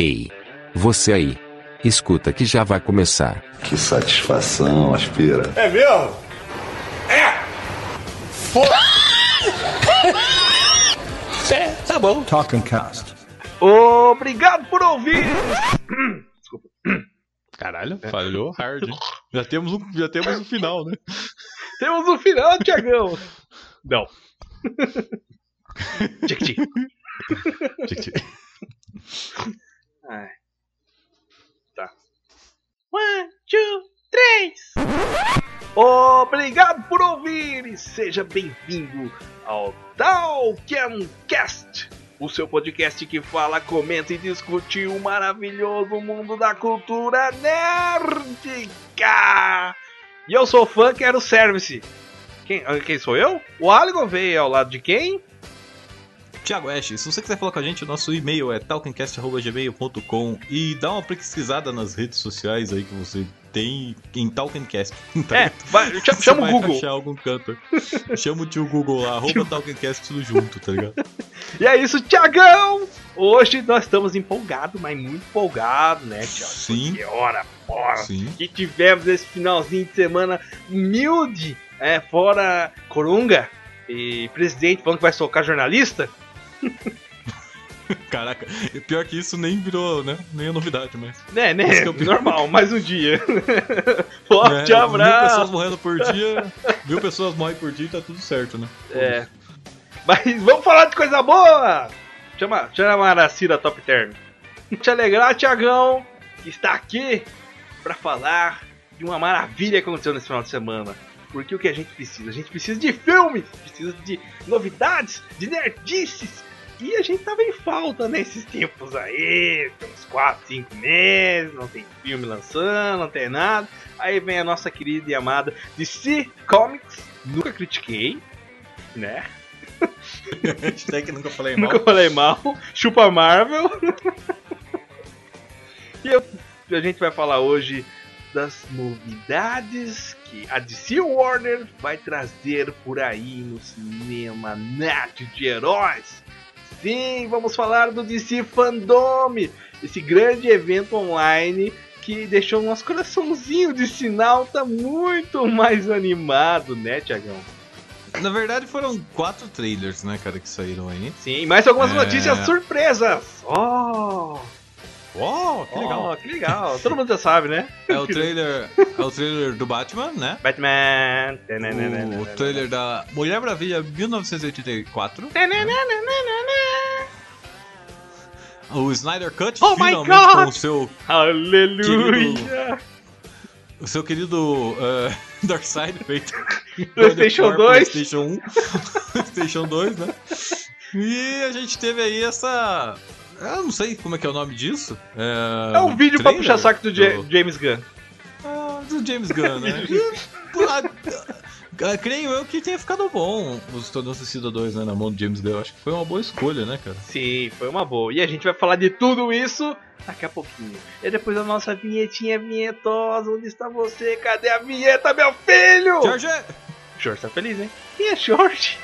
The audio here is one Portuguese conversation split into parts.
Ei, você aí. Escuta que já vai começar. Que satisfação, aspira. É mesmo? É! Foda! é, tá bom. Talking Cast. Obrigado por ouvir! Desculpa. Caralho, falhou hard. Já temos um, já temos um final, né? Temos o final, Tiagão! Não. Tchic, tchic. Ai. Tá. One, two, três! Obrigado por ouvir e seja bem-vindo ao Talkencast, o seu podcast que fala, comenta e discute o maravilhoso mundo da cultura nerdica. E eu sou fã, quero service. Quem, ah, quem sou eu? O Aligon veio ao lado de quem? Tiago Ash, se você quiser falar com a gente, o nosso e-mail é talkencast.gmail.com e dá uma pesquisada nas redes sociais aí que você tem em Talkencast. tá? É, vai, chama o Google. achar algum canto. Chama o tio Google lá, arroba Talkencast tudo junto, tá ligado? E é isso, Tiagão! Hoje nós estamos empolgados, mas muito empolgados, né, Tiago? Sim. Que hora, porra! Sim. Que tivemos esse finalzinho de semana humilde, é, fora Corunga e presidente falando que vai socar jornalista. Caraca, pior que isso nem virou, né? Nem é novidade, mas. Né, né? Esse é o pior. Normal, mais um dia. Forte É, Mil pessoas abraço! morrendo por dia, mil pessoas morrem por dia e tá tudo certo, né? É. Mas vamos falar de coisa boa! Chama, chama a Aracira Top Term. Te alegrar, Tiagão, que está aqui para falar de uma maravilha que aconteceu nesse final de semana. Porque o que a gente precisa? A gente precisa de filmes, precisa de novidades, de nerdices. E a gente tava em falta nesses tempos aí, uns 4, 5 meses, não tem filme lançando, não tem nada. Aí vem a nossa querida e amada DC Comics, nunca critiquei, né? Hashtag nunca falei mal. Nunca falei mal. Chupa Marvel. e eu- a gente vai falar hoje das novidades que a DC Warner vai trazer por aí no cinema net de heróis. Sim, vamos falar do DC Fandom, esse grande evento online que deixou o nosso coraçãozinho de sinal tá muito mais animado, né, Tiagão? Na verdade foram quatro trailers, né, cara, que saíram aí. Sim, mais algumas É. notícias surpresas. Oh! Oh, que legal. Oh, que legal. Todo mundo já sabe, né? É o trailer, é o trailer do Batman, né? Batman. O trailer da Mulher Maravilha 1984. O Snyder Cut Oh my finalmente God! com o seu, Aleluia! o seu querido uh, Darkseid feito PlayStation God of War, 2. PlayStation 1, PlayStation 2, né? E a gente teve aí essa eu não sei como é que é o nome disso. É, É um vídeo pra trailer puxar saco do, Ja- James Gunn. Ah, do James Gunn, né? E, ah, creio eu que tenha ficado bom os Esquadrão Suicida 2 né, na mão do James Gunn. Eu Acho que foi uma boa escolha, né, cara? Sim, foi uma boa. E a gente vai falar de tudo isso daqui a pouquinho. E depois a nossa vinhetinha vinhetosa. Onde está você? Cadê a vinheta, meu filho? Jorge! Jorge tá feliz, hein? Quem é Jorge?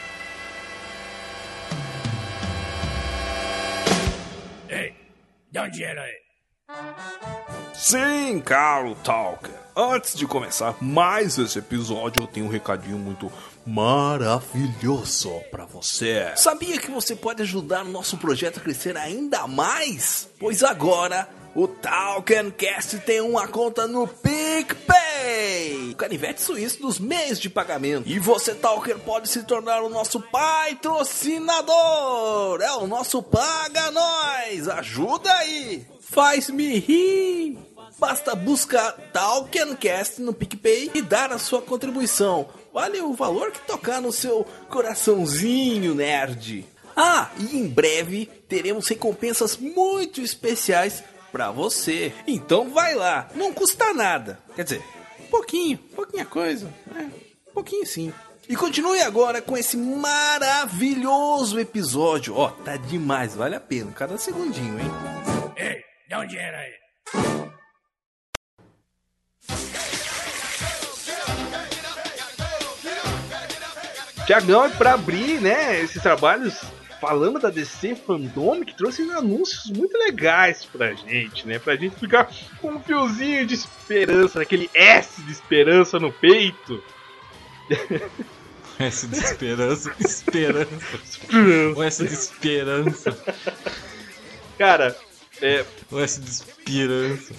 Sim, caro Talker. Antes de começar mais esse episódio, eu tenho um recadinho muito maravilhoso pra você. Sabia que você pode ajudar o nosso projeto a crescer ainda mais? Pois agora o Talkencast tem uma conta no PicPay, o canivete suíço dos meios de pagamento. E você, Talker, pode se tornar o nosso patrocinador. É o nosso Paga Nós. Ajuda aí. Faz-me rir. Basta buscar Talkencast no PicPay e dar a sua contribuição. Vale o valor que tocar no seu coraçãozinho nerd. Ah, e em breve teremos recompensas muito especiais pra você. Então vai lá, não custa nada. Quer dizer, pouquinho, pouquinha coisa, né? Pouquinho sim. E continue agora com esse maravilhoso episódio. Ó, tá demais, vale a pena, cada segundinho, hein? Tiagão, pra abrir, né, esses trabalhos falando da DC Fandom, que trouxe anúncios muito legais pra gente, né? Pra gente ficar com um fiozinho de esperança, aquele S de esperança no peito. S de esperança, esperança. O S de esperança. Cara, é, O S de esperança.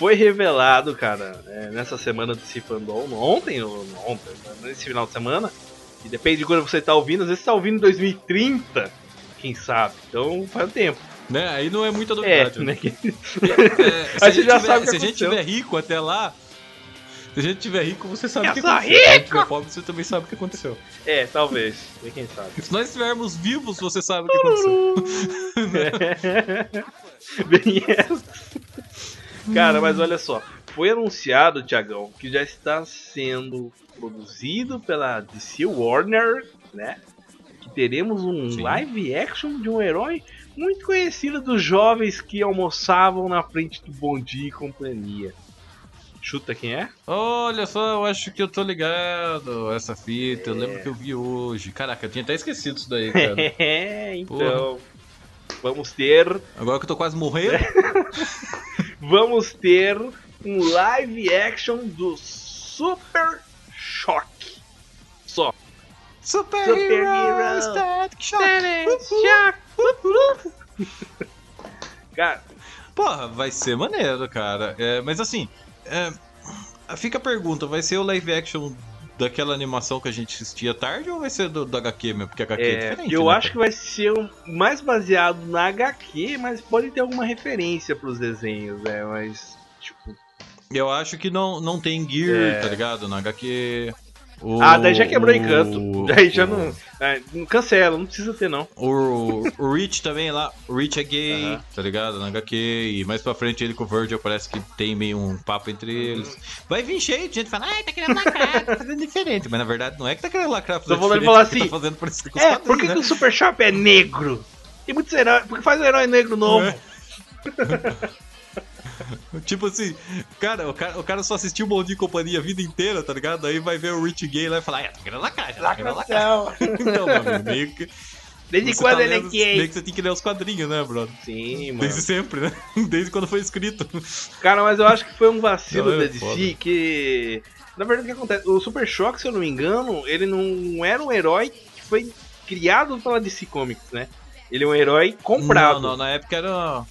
foi revelado, cara, é, nessa semana do Cifandom, ontem ou ontem, nesse final de semana, e depende de quando você tá ouvindo, às vezes você tá ouvindo em 2030, quem sabe, então faz um tempo. Né? Aí não é muita É, novidade. né? que- É, se Aí a você gente já tiver- sabe Se a gente tiver rico até lá. Se a gente tiver rico, você sabe o que aconteceu. Se a gente rico! tiver pobre, você também sabe o que aconteceu. É, talvez, e quem sabe. Se nós estivermos vivos, você sabe o que aconteceu. Bem essa. Cara, mas olha só. Foi anunciado, Tiagão, que já está sendo produzido pela DC Warner, né? Que teremos um Sim. live action de um herói muito conhecido dos jovens que almoçavam na frente do Bom Dia e Companhia. Chuta quem é? Olha só, eu acho que eu tô ligado essa fita. Eu lembro que eu vi hoje. Caraca, eu tinha até esquecido isso daí, cara. É, então. Vamos ter. Agora que eu tô quase morrendo. Vamos ter um live action do Super Choque. Só. Super, Super Hero Hero. Static Shock. Cara, Porra, vai ser maneiro, cara. É, mas assim, é, fica a pergunta: vai ser o live action daquela animação que a gente assistia tarde ou vai ser do, do HQ mesmo? Porque HQ é, é, diferente. eu né, acho que vai ser um- mais baseado na HQ, mas pode ter alguma referência pros desenhos, né? Mas, tipo. Eu acho que não, não tem Gear, É. tá ligado? Na HQ. O- ah, daí já quebrou o- encanto. Daí já o- não. é, não cancela, não precisa ter, não. O, o Rich também lá, o Rich é gay, tá ligado? Na HQ, e mais pra frente ele com o Virgil parece que tem meio um papo entre eles. Vai vir cheio de gente falando, ai, tá querendo lacrar, tá fazendo diferente. Mas na verdade não é que tá querendo lacrar, Tô falando diferente, falar assim, tá fazendo parecido com É, por que, quadrinhos, que né? o Super Shop é negro? Tem muitos heróis. Porque faz um herói negro novo. É. Tipo assim, cara o, cara, o cara só assistiu o Bom Dia e Companhia a vida inteira, tá ligado? Aí vai ver o Rich gay lá e falar, ah, tá querendo tá lacrar. Lacração. Então, meu amigo, meio que. Desde você quando tá ele é lendo- gay? Meio que você tem que ler os quadrinhos, né, brother? Sim, mano. Desde sempre, né? Desde quando foi escrito. Cara, mas eu acho que foi um vacilo Não, da é DC que. Na verdade, o que acontece? O Super Choque, se eu não me engano, ele não era um herói que foi criado pela DC Comics, né? Ele é um herói comprado. Não, não, na época era.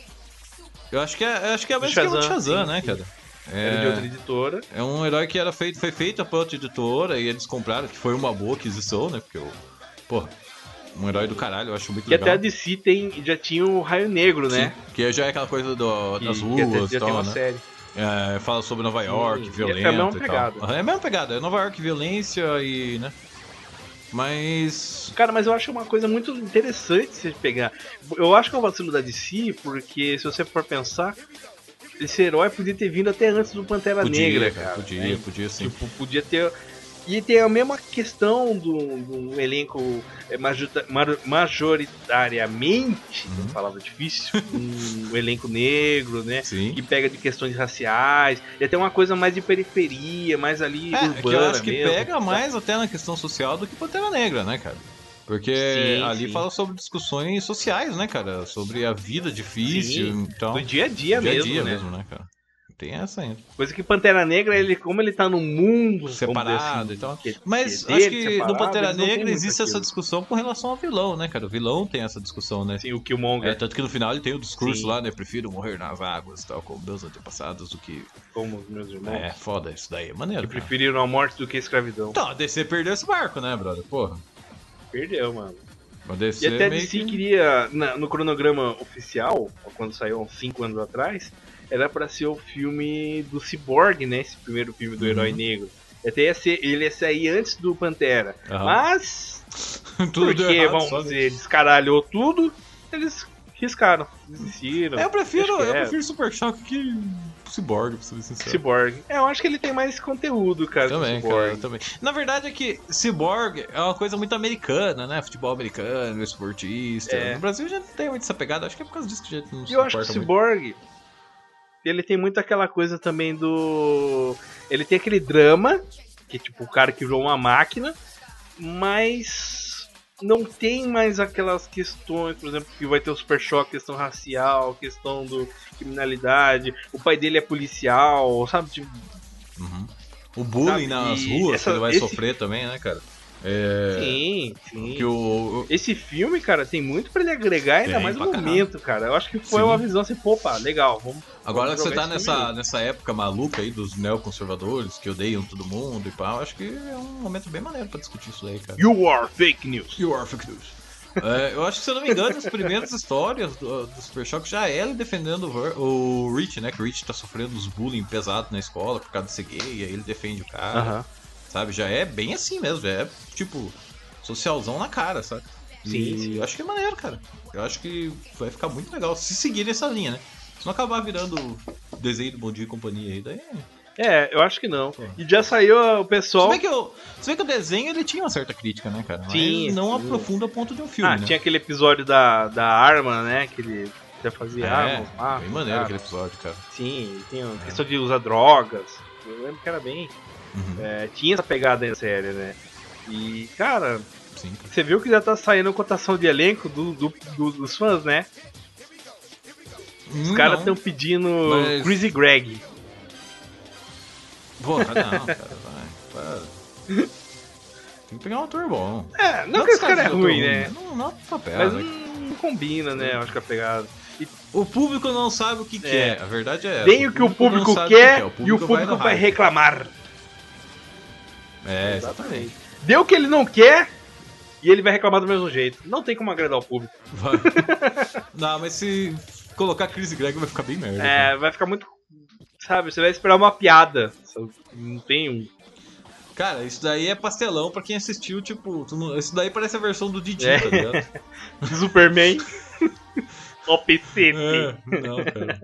Eu acho que é, eu acho que é o Do mesmo esquema de Shazam, Shazam, sim, né, sim. cara? Era de outra É, editora. é um herói que era feito, foi feito pra outra editora e eles compraram, que foi uma boa aquisição, né? Porque o. Porra, um herói do caralho, eu acho muito Que até a legal. DC tem, já tinha o Raio Negro, né? Sim, que já é aquela coisa do, Que, das que ruas já e tem uma tal, né? série. É, fala sobre Nova York, Sim, violência. é a mesma e tal. pegada. É a mesma pegada, é Nova York, violência e. né? Mas. Cara, mas eu acho uma coisa muito interessante você pegar. Eu acho que é um vacilo da DC, porque se você for pensar, esse herói podia ter vindo até antes do Pantera Podia, Negra, cara, cara. podia, né? podia sim. Tipo, podia ter. E tem a mesma questão do, do elenco é, majoritariamente, Uhum. palavra difícil, um elenco negro, né? Sim. Que pega de questões raciais, e até uma coisa mais de periferia, mais ali É, urbana que eu acho que mesmo, pega sabe? mais até na questão social do que Pantera Negra, né, cara? Porque Sim, ali sim. fala sobre discussões sociais, né, cara? Sobre a vida difícil, Sim, então. Do dia a dia, dia a mesmo, dia né? mesmo, né, cara? Tem essa ainda. Coisa que Pantera Negra, ele, como ele tá no mundo Separado e tal. que- Mas que é acho dele, que no Pantera Negra existe essa discussão com relação ao vilão, né, cara? O vilão tem essa discussão, né? Assim, o Killmonger, É, tanto que no final ele tem o discurso Sim. lá, né? Prefiro morrer nas águas, tal, como meus antepassados, do que. como os meus irmãos, É, foda, isso daí é maneiro. que preferiram a morte do que a escravidão. Então, a DC perdeu esse barco, né, brother? Porra. Perdeu, mano. E até a DC que- queria, na- no cronograma oficial, quando saiu há uns 5 anos atrás, era pra ser o filme do Cyborg, né? Esse primeiro filme do Uhum. Herói Negro. Até ia ser, ele ia sair antes do Pantera. Aham. Mas, Tudo porque, errado, vamos dizer, descaralhou tudo, eles riscaram, desistiram. Eu prefiro, eu é. prefiro Super Choque que Cyborg, pra ser sincero. Cyborg. É, eu acho que ele tem mais conteúdo, cara, Também, cara, Cyborg. também. Na verdade é que Cyborg é uma coisa muito americana, né? Futebol americano, esportista. É. No Brasil já não tem muito essa pegada, acho que é por causa disso que a gente não se eu acho que importa muito. Ele tem muito aquela coisa também do... Ele tem aquele drama, que é tipo o cara que virou uma máquina, mas não tem mais aquelas questões, por exemplo, que vai ter o super choque, questão racial, questão do criminalidade, o pai dele é policial, sabe? Tipo, Uhum. O bullying Sabe, nas ruas essa- que ele vai esse- sofrer também, né, cara? É. sim, sim. Que o, Esse filme, cara, tem muito pra ele agregar, ainda Tem, mais no momento, cara. Eu acho que foi Sim. uma visão assim, pô, pá, legal, vamos. Agora vamos que você tá nessa, aí. nessa época maluca aí dos neoconservadores que odeiam todo mundo e pá, eu acho que é um momento bem maneiro pra discutir isso daí, cara. You are fake news. You are fake news. É, eu acho que, se eu não me engano, as primeiras histórias do, do Super Choque já é ele defendendo o, o Rich, né? Que o Rich tá sofrendo uns bullying pesados na escola por causa de ser gay, e aí ele defende o cara, Aham. Sabe? Já é bem assim mesmo, é tipo socialzão na cara, sabe? Sim, E sim. eu acho que é maneiro, cara. Eu acho que vai ficar muito legal se seguir essa linha, né? Se não acabar virando desenho do Bom Dia e Companhia aí, daí. É, eu acho que não. Pô. E já saiu o pessoal. bem, que o, se bem que o desenho ele tinha uma certa crítica, né, cara? Mas Sim, não sim. aprofunda a ponto de um filme, Ah, né? tinha aquele episódio da, da arma, né? Que ele já fazia É, armas lá. bem maneiro cara. aquele episódio, cara. Sim, tem a questão de usar drogas. Eu lembro que era bem. Uhum, é, tinha essa pegada na série, né? E, cara, sim, você viu que já tá saindo cotação de elenco do, do- do- dos fãs, né? Os caras não. estão pedindo Mas- Greasy Greg. Porra, não, cara, vai, para. Tem que pegar um ator bom. É, não, que esse cara é ruim, né? Não, não é papel, Mas né? não, não combina, né? Eu acho que a pegada. O público não sabe o que É. quer. A verdade é essa. Tem o que o público não sabe quer o que e o público vai hype. reclamar. É, exatamente. Deu o que ele não quer e ele vai reclamar do mesmo jeito. Não tem como agradar o público. Vai. não, mas se colocar Chris Greg vai ficar bem merda. É, vai ficar muito. Sabe, você vai esperar uma piada. Não tem um. Cara, isso daí é pastelão pra quem assistiu, tipo. não- Isso daí parece a versão do Didi, É. tá ligado? Superman. o PC. É, não, cara.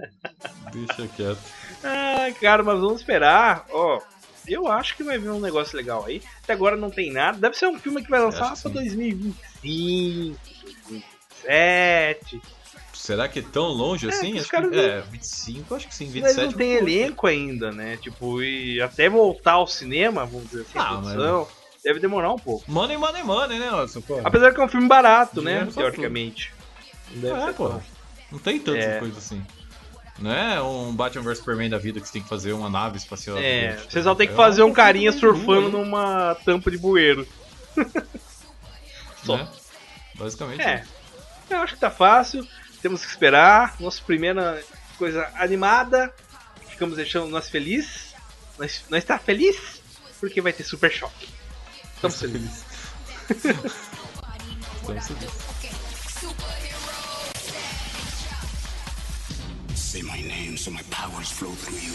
Deixa quieto. Ah, cara, mas vamos esperar. Ó, eu acho que vai vir um negócio legal aí. Até agora não tem nada. Deve ser um filme que vai lançar que 2025, 2027. Será que é tão longe assim? os Acho que, não- é, 25, acho que sim, 27. Mas não tem um pouco. elenco ainda, né? Tipo, e até voltar ao cinema, vamos dizer assim, Ah, produção, deve demorar um pouco. Money, money, money, né, Nelson? Apesar que é um filme barato, né? Teoricamente. Não deve É, ser pô. tão- Não tem tanta É. coisa assim. Não é um Batman vs Superman da vida que você tem que fazer uma nave espacial. É, você só tem que fazer um carinha surfando numa tampa de bueiro. só. né? Basicamente. É. Eu acho que tá fácil. Temos que esperar. Nossa primeira coisa animada. Ficamos deixando nós felizes. Nós, nós tá feliz porque vai ter super choque. Estamos felizes. Estamos felizes. Say my name so my powers flow through you.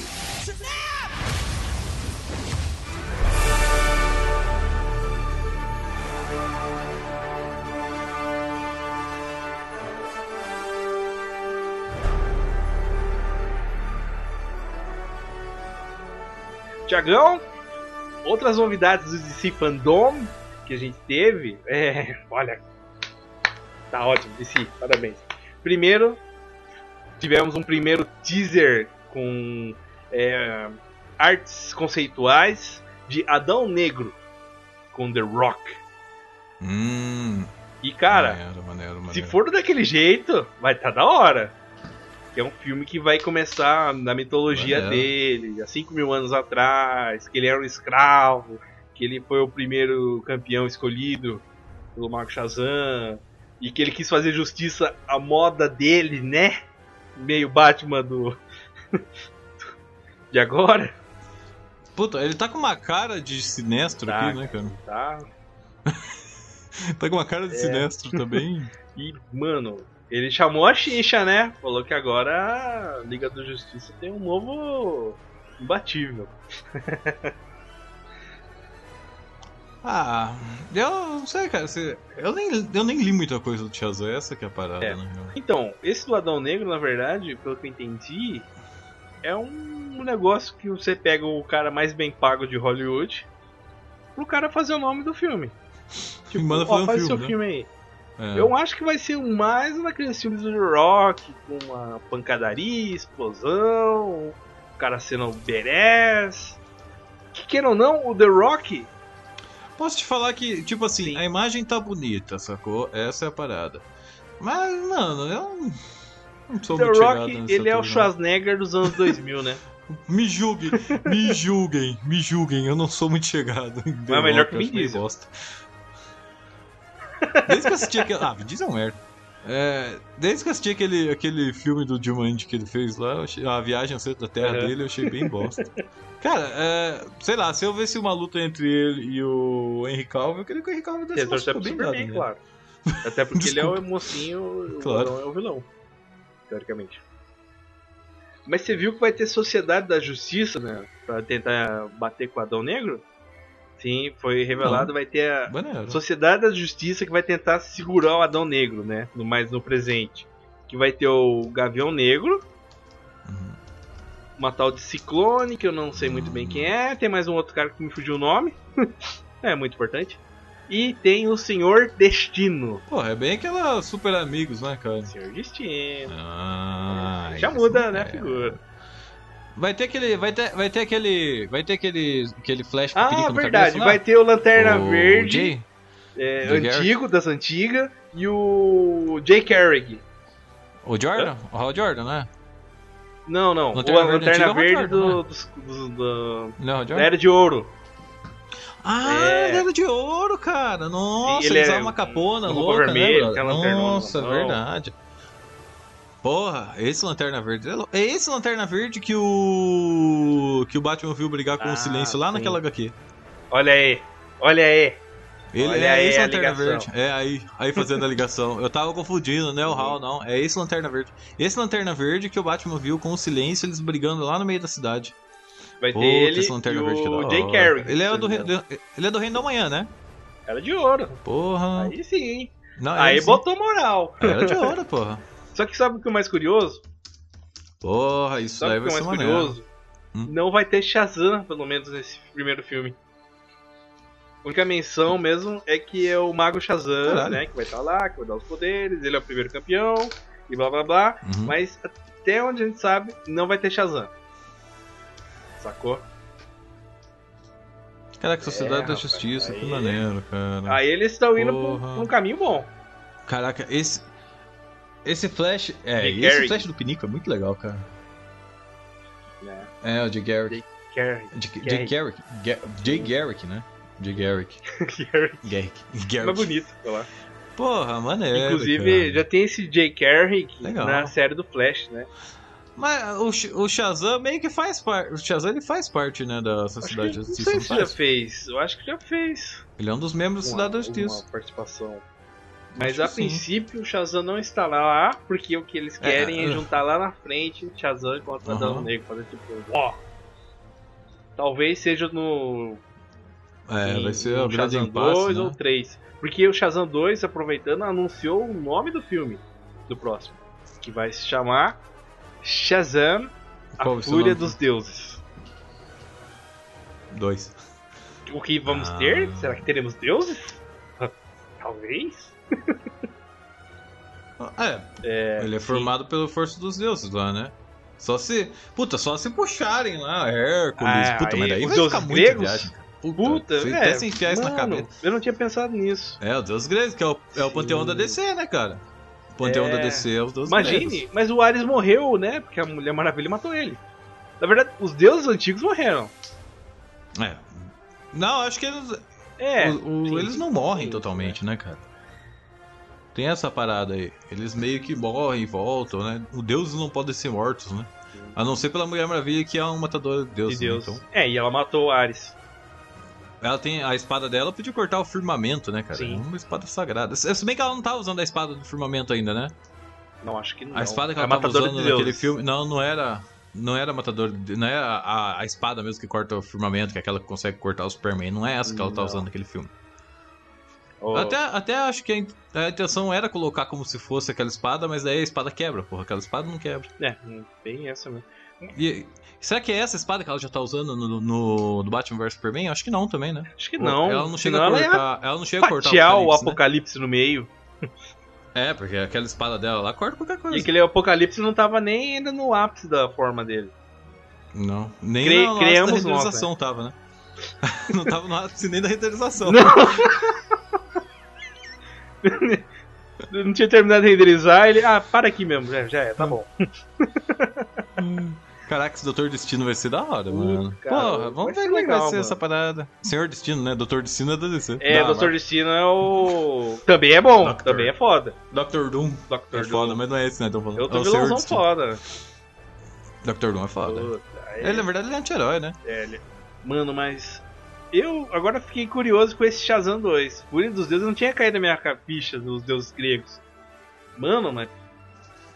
Tiagão, outras novidades do DC Fandom que a gente teve. É, olha, tá ótimo, DC, parabéns. Primeiro, tivemos um primeiro teaser com é, artes conceituais de Adão Negro com The Rock. Hum. E cara, maneiro, maneiro, maneiro. se for daquele jeito, vai estar da hora. Que é um filme que vai começar na mitologia dele, há 5 mil anos atrás, que ele era um escravo, que ele foi o primeiro campeão escolhido pelo Marco Shazam, e que ele quis fazer justiça à moda dele, né? Meio Batman do. de agora, Puta, ele tá com uma cara de sinestro Tá. aqui, né, cara? tá? Tá com uma cara de É. sinestro também. E, mano, ele chamou a Xixa, né? Falou que agora a Liga da Justiça tem um novo imbatível. Ah, eu não sei, cara. eu, nem, eu nem li muita coisa do Shazam, essa que é a parada, É. né? Então, esse do Adão Negro, na verdade, pelo que eu entendi, é um negócio que você pega o cara mais bem pago de Hollywood pro cara fazer o nome do filme. Tipo, Manda ó, fazer um faz filme, seu né? filme aí. É. Eu acho que vai ser mais daqueles filmes do The Rock, com uma pancadaria, explosão, o cara sendo badass. Que queira ou não, o The Rock Posso te falar que, tipo assim, Sim. a imagem tá bonita, sacou? Essa é a parada. Mas, mano, eu não sou The muito chegado Rock, ele é o. Schwarzenegger dos anos 2000, né? Me julguem, me julguem, me julguem. Eu não sou muito chegado. Mas é melhor Rock, que Diesel. bosta. Desde que eu assisti aquele. Ah, Vin Diesel é um merda. É, desde que eu assisti aquele, aquele filme do Jumanji que ele fez lá, achei- a viagem ao centro da Terra Uhum. dele, eu achei bem bosta. Cara, é, sei lá, se eu visse uma luta entre ele e o Henry Cavill, eu queria que o Henry Cavill desse uma pro bem dada, né? claro. Até porque ele é o mocinho, o Claro. vilão é o vilão. Teoricamente. Mas você viu que vai ter Sociedade da Justiça, né? Pra tentar bater com o Adão Negro? Sim, foi revelado, vai ter a Maneiro. Sociedade da Justiça que vai tentar segurar o Adão Negro, né? No mais no presente. Que vai ter o Gavião Negro, Uhum. uma tal de Ciclone, que eu não sei muito bem quem é. Tem mais um outro cara que me fugiu o nome. é muito importante. E tem o Senhor Destino. Porra, é bem aquela Super Amigos, né, cara? Senhor Destino. Ah, Já muda, né, é. a figura. Vai ter aquele. Vai ter, vai ter aquele. Vai ter aquele. aquele flash Ah, verdade. cabeça, vai ter o Lanterna O Verde, é, do antigo, das antigas, e o Jay Carrick. O Jordan? O Hal Jordan, né? Não, não. Lanterna o Verde Lanterna antigo é Verde Jordan, do, né? dos- dos- do- Não, da? Era de Ouro. Ah, É. ele era de ouro, cara. Nossa, Ele ele é usava uma capona uma roupa louca, vermelha, né, Nossa, verdade. Porra, esse Lanterna Verde. é É esse Lanterna Verde que o. que o Batman viu brigar com Ah, o silêncio lá sim. naquela HQ. Olha aí. Olha aí. Ele Olha é aí esse Lanterna. Verde. É, aí, aí fazendo a ligação. Eu tava confundindo, né? O Hal, não. É esse Lanterna Verde. Esse Lanterna Verde que o Batman viu com o silêncio, eles brigando lá no meio da cidade. Vai ter Puta, ele esse e Lanterna Verde que o Jay. Carrick. Ele é, do, Re- ele é do Reino da Manhã, né? Era de ouro. Porra. Aí sim, hein? Não, Aí ele sim. botou moral. Era de ouro, porra. Só que sabe o que é mais curioso? Porra, isso Sabe daí que é vai o ser mais maneiro. curioso? Hum. Não vai ter Shazam, pelo menos, nesse primeiro filme. A única menção mesmo é que é o Mago Shazam, Caralho. né? Que vai estar lá, que vai dar os poderes, ele é o primeiro campeão, e blá blá blá. Uhum. Mas até onde a gente sabe, não vai ter Shazam. Sacou? Caraca, Sociedade É, da rapaz, Justiça, que aí- maneiro, cara. Aí eles estão indo pra um caminho bom. Caraca, esse. Esse flash. É, Jay esse Garrick. flash do Pinico é muito legal, cara. Né? É, o Jay Garrick. Jay Garrick. Ga- Jay Garrick, né? Jay Garrick. Garrick. Mais Garrick. bonito, sei lá. Porra, maneiro. Inclusive, cara. já tem esse Jay Carrick Legal. na série do Flash, né? Mas o, o Shazam meio que faz parte. O Shazam ele faz parte, né, da Acho que, Sociedade da não Justiça. sei Não se já faz? fez. Eu acho que já fez. Ele é um dos membros da Cidade da uma, Justiça. uma participação. Mas Acho a sim. princípio o Shazam não está lá, porque o que eles querem é, É, juntar lá na frente Shazam contra Aham. Adão Negro, fazer tipo, ó. Talvez seja no. É, em- vai ser no o Shazam impasse, 2 né? ou 3. Porque o Shazam 2, aproveitando, anunciou o nome do filme do próximo. Que vai se chamar Shazam, a Qual o Fúria dos Deuses. Dois. O que vamos Ah. ter? Será que teremos deuses? Talvez. É, É, ele é sim. formado pela força dos deuses lá, né? Só se. Puta, só se puxarem lá, Hércules. Ah, puta, mas aí daí os vai deuses ficar muita gregos? viagem. Puta, Puta, é, até se enfiar isso na cabeça. Eu não tinha pensado nisso. É, o deus grego, que é o, é o panteão da DC, né, cara? O panteão É. da DC é os deuses Imagine, gregos. mas o Ares morreu, né? Porque a Mulher Maravilha matou ele. Na verdade, os deuses antigos morreram. É. Não, acho que eles. É. o- o- eles não morrem sim, totalmente, né, cara? Tem essa parada aí. Eles meio que morrem e voltam, né? Os deuses não podem ser mortos, né? A não ser pela Mulher Maravilha, que é um matador de De deuses. né? Deus. Então, É, e ela matou o Ares. ela tem a espada dela podia cortar o firmamento, né, cara? Sim. É uma espada sagrada. Se bem que ela não tá usando a espada do firmamento ainda, né? Não, acho que não. A espada que é ela tava matadora usando de naquele filme. Não, não era. Não era matador. de- Não é a, a- a espada mesmo que corta o firmamento, que é aquela que consegue cortar o Superman. Não é essa que ela tá Não. usando naquele filme. Oh, Até, até acho que a, in- a intenção era colocar como se fosse aquela espada, mas daí a espada quebra, porra. Aquela espada não quebra. É, bem essa mesmo. E, será que é essa espada que ela já tá usando no, no, no Batman vs Superman? Acho que não também, né? Acho que não. Ela não chega Senão a ela cortar. Ela não chega a cortar o Apocalipse, né? Apocalipse no meio. É, porque aquela espada dela lá corta qualquer coisa. E aquele Apocalipse não tava nem ainda no ápice da forma dele. Não. Nem Cre- na criamos nós, renderização tava, né? não tava no ápice nem da renderização. Não. não tinha terminado de renderizar, ele. Ah, para aqui mesmo, já, já é, tá bom. Caraca, esse Doutor Destino vai ser da hora, Uh, mano. cara, Porra, vamos ver como é que vai ser mano. essa parada. Senhor Destino, né? Doutor Destino é da DC. É, Dr. Destino é o. Também é bom, Doctor. também é foda. Doctor Doom. Dr. É foda, mas não é esse, né? Tô falando. É outro o Senhor vilãozão foda. Doctor Doom é foda. Puta, aí- Ele, na verdade, ele é anti-herói, né? É, ele- Mano, mas. Eu agora fiquei curioso com esse Shazam 2. Fúria dos Deuses não tinha caído na minha ficha dos deuses gregos. Mano, mas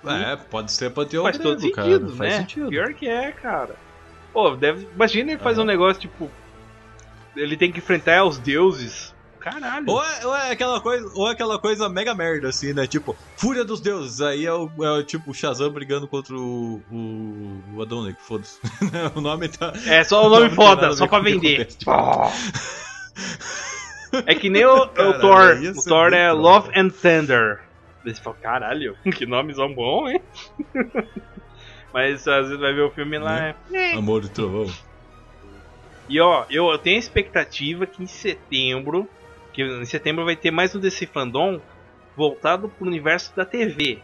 É, pode ser panteão faz todo grego, cara. sentido, Faz né? sentido. Pior que é, cara. Pô, deve... imagina ele fazer um negócio tipo. Ele tem que enfrentar os deuses. Caralho. Ou é, ou é aquela coisa, ou é aquela coisa mega merda, assim, né? Tipo, Fúria dos Deuses. Aí é o, é o tipo o Shazam brigando contra o, o, o Adonai, foda-se. o nome tá. É só o nome Não tem foda, só pra o vender. É que nem o, o Caralho, Thor. ia O Thor é bom. Love and Thunder. Você fala, caralho, que nomezão bom, hein? Mas às vezes vai ver o filme lá. Né? É... Amor e Trovão. E ó, eu, eu tenho a expectativa que em setembro. Que em setembro vai ter mais um desse fandom voltado pro universo da TV.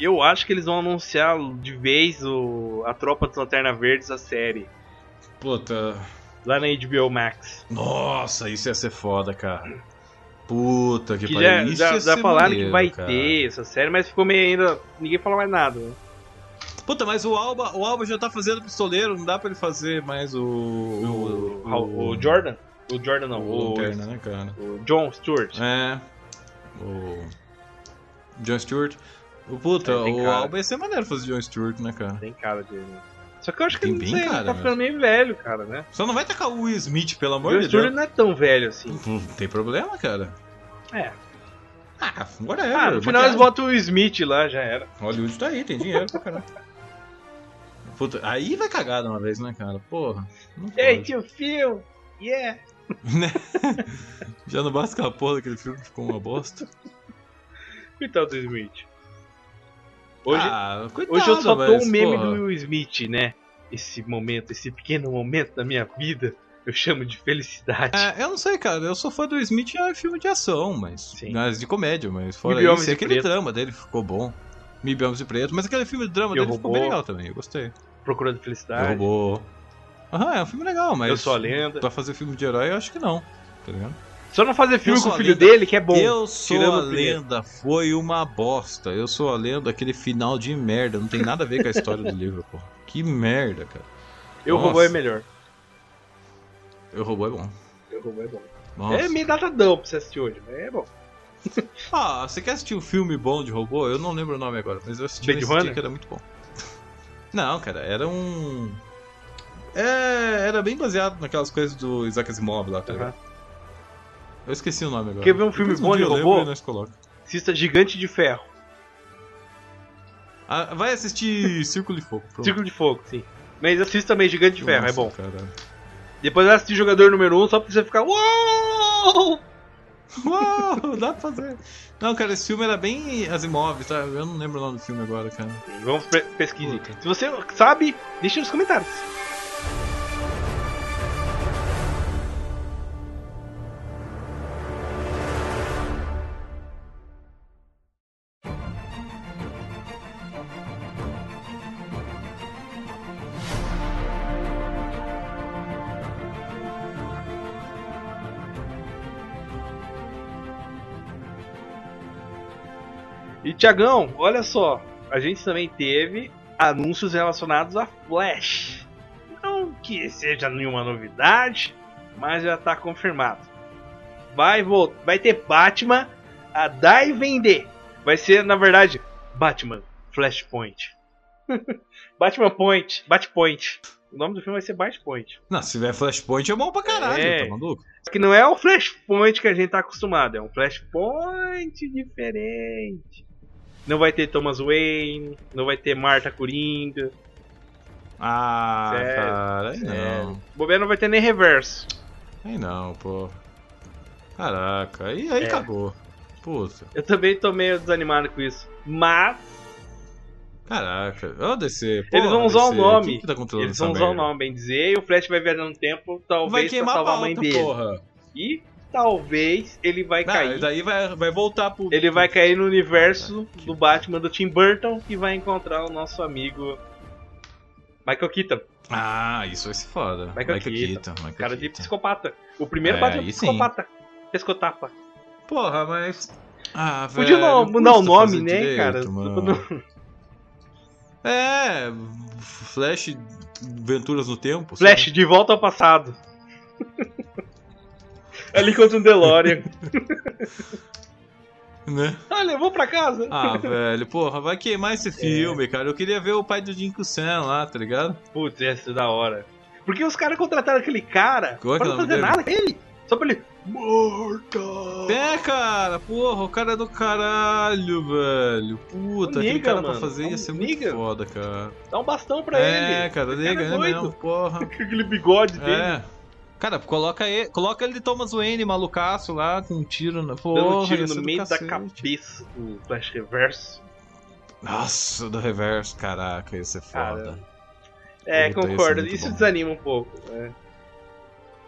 Eu acho que eles vão anunciar de vez o, a Tropa dos Lanterna Verdes, a série. Puta. Lá na HBO Max. Nossa, isso ia ser foda, cara. Puta que, Que pariu. já, já, já falaram maneiro, que vai cara. ter essa série, mas ficou meio ainda. Ninguém falou mais nada. Né? Puta, mas o Alba, o Alba já tá fazendo pistoleiro, não dá pra ele fazer mais o. O, o, o Jordan? O Jordan não, O o, Lanterna, né, cara? o John Stewart. É. O. John Stewart. O puta, É, o. Alba ia ser maneiro fazer John Stewart, né, cara? Tem cara dele. né? Só que eu acho que bem sei, ele cara tá mesmo. ficando meio velho, cara, né? Só não vai tacar o Will Smith, pelo O amor de Stewart Deus. não é tão velho assim. Não tem problema, cara. É. Ah, whatever. Ah, no final eles botam o Smith lá, já era. Hollywood tá aí, tem dinheiro pra caralho. Puta, aí vai cagar de uma vez, né, cara? Porra. Ei, tio Phil! Yeah! Né? Já não basta que a porra daquele filme ficou uma bosta. Coitado do Smith. Hoje, ah, coitado, hoje eu só tô mas, um meme porra. do Will Smith, né? Esse momento, esse pequeno momento da minha vida, eu chamo de felicidade. É, eu não sei, cara. Eu sou fã do Smith em filme de ação, mas. Sim. Mas de comédia, mas fora Mil isso, e aquele Preto. drama dele ficou bom. Mil de Preto, mas aquele filme de drama Eu dele ficou Robô. bem legal também, eu gostei. Procurando Eu felicidade. roubou. Aham, é um filme legal, mas. Eu sou a lenda. Pra fazer filme de herói, eu acho que não. Tá ligado? Só não fazer filme com o filho lenda. dele, que é bom. eu sou a lenda, foi uma bosta. Eu sou a lenda, aquele final de merda. Não tem nada a ver com a história do livro, pô. Que merda, cara. Eu Nossa. robô é melhor. Eu roubou é bom. Eu robô é bom. Nossa. É meio datadão pra você assistir hoje, mas é bom. Ah, você quer assistir um filme bom de robô? Eu não lembro o nome agora, mas eu assisti Blade Runner? que era muito bom. Não, cara, era um. É, era bem baseado naquelas coisas do Isaac Asimov lá, tá ligado? Eu esqueci o nome agora. Quer ver um filme bom de eu robô? nós coloca. Assista Gigante de Ferro. Ah, vai assistir Círculo de Fogo. pronto. Círculo de Fogo, sim. Mas assista também Gigante de Ferro, é Nossa, bom. Cara. Depois vai assistir Jogador número 1 um, só pra você ficar. Uou! Uau, dá pra fazer. Não, cara, esse filme era bem Asimov, tá? Eu não lembro o nome do filme agora, cara. Vamos pe pesquisar. Se você sabe, deixa nos comentários. E Tiagão, olha só, a gente também teve anúncios relacionados a Flash. Que seja nenhuma novidade, mas já tá confirmado. Vai voltar, vai ter Batman a dar e vender. Vai ser, na verdade, Batman Flashpoint. Batman Point, Batpoint. O nome do filme vai ser Batpoint. Não, se tiver Flashpoint é bom pra caralho, É. tá maluco? Que não é o Flashpoint que a gente tá acostumado, é um Flashpoint diferente. Não vai ter Thomas Wayne, não vai ter Marta Coringa. Ah, Sério, cara, aí É, não. Bobeira não vai ter nem reverso. Aí não, pô. Caraca, aí, aí É. cagou. Puta. Eu também tô meio desanimado com isso. Mas Caraca, ô DC. Eles vão usar o nome. Que tá Eles vão usar o nome, bem dizer, e o Flash vai viajar no tempo, talvez Vai pra queimar a salvar a mãe pauta, dele. porra. E talvez ele vai Não, cair. daí vai, vai voltar pro. Ele vai cair no universo do Batman do Tim Burton e vai encontrar o nosso amigo Michael Keaton, Ah, isso vai ser foda. Michael Keaton. Keaton. Michael cara de Keaton. psicopata. O primeiro É, Batman psicopata. Pescotapa. Porra, mas. Ah, velho. Podia não mudar o nome, né, direito, cara? mano. É. Flash Venturas no Tempo. Flash, de volta ao passado. Ali contra um DeLorean. Né? Olha, vou pra casa. Ah, velho, porra, vai queimar esse filme, cara. Eu queria ver o pai do Jim Sam lá, tá ligado? Putz, ia ser da hora. Porque os caras contrataram aquele cara Qual é que pra é não nome fazer dele? nada com ele. Só pra ele. Morta! É, cara, porra, o cara é do caralho, velho. Puta, aquele Niga, cara pra mano, fazer é ia um ser muito Niga. foda, cara. Dá um bastão pra é, ele. cara, Esse liga, é né mesmo, porra. Aquele bigode dele. É. Cara, coloca ele, coloca ele de Thomas Wayne, malucaço lá, com um tiro na porra. Dando um tiro ser no meio da cabeça do Flash Reverso. Nossa, do reverso, caraca, ia ser foda. Cara, É, ia ser concordo. Isso bom. desanima um pouco. É.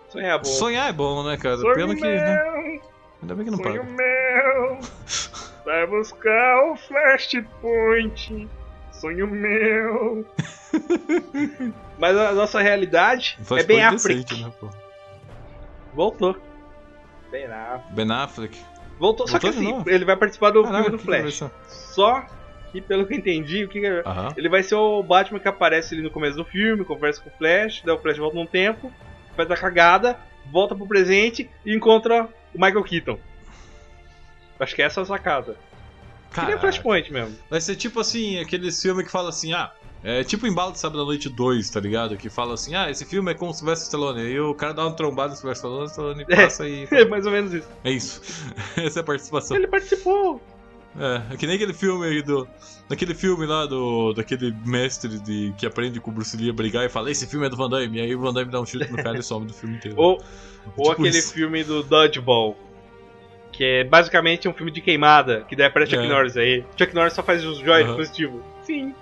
Sonhar é bom. Sonhar é bom, né, cara? Sonho Pena que. meu, né? Ainda bem que não sonho paga. meu. Vai buscar o Flashpoint. Sonho meu. Mas a nossa realidade é bem decente, né? Voltou. Ben Affleck. Ben Affleck. Voltou, só que Voltou assim, novo? ele vai participar do Caraca, filme do Flash. Só que, pelo que eu entendi, o que que é-. Ele vai ser o Batman que aparece ali no começo do filme, conversa com o Flash, daí o Flash volta num tempo, faz a cagada, volta pro presente e encontra o Michael Keaton. Acho que essa é a sacada. Que nem. Flashpoint mesmo. Vai ser tipo assim, aquele filme que fala assim, ah, é tipo Embalo de Sábado à Noite 2, tá ligado? Que fala assim, ah, esse filme é com o Sylvester Stallone. Aí o cara dá uma trombada no Sylvester Stallone, Stallone É. passa e... É mais ou menos isso. É isso. Essa é a participação. Ele participou. É, é que nem aquele filme aí do... Daquele filme lá do... Daquele mestre de, que aprende com o Bruce Lee a brigar e fala, esse filme é do Van Damme. E aí o Van Damme dá um chute no cara e some do filme inteiro. Ou, ou Tipo aquele isso. filme do Dodgeball. Que é basicamente um filme de queimada, que daí aparece Chuck É. Norris aí. Chuck Norris só faz os joias Aham. positivos. Sim.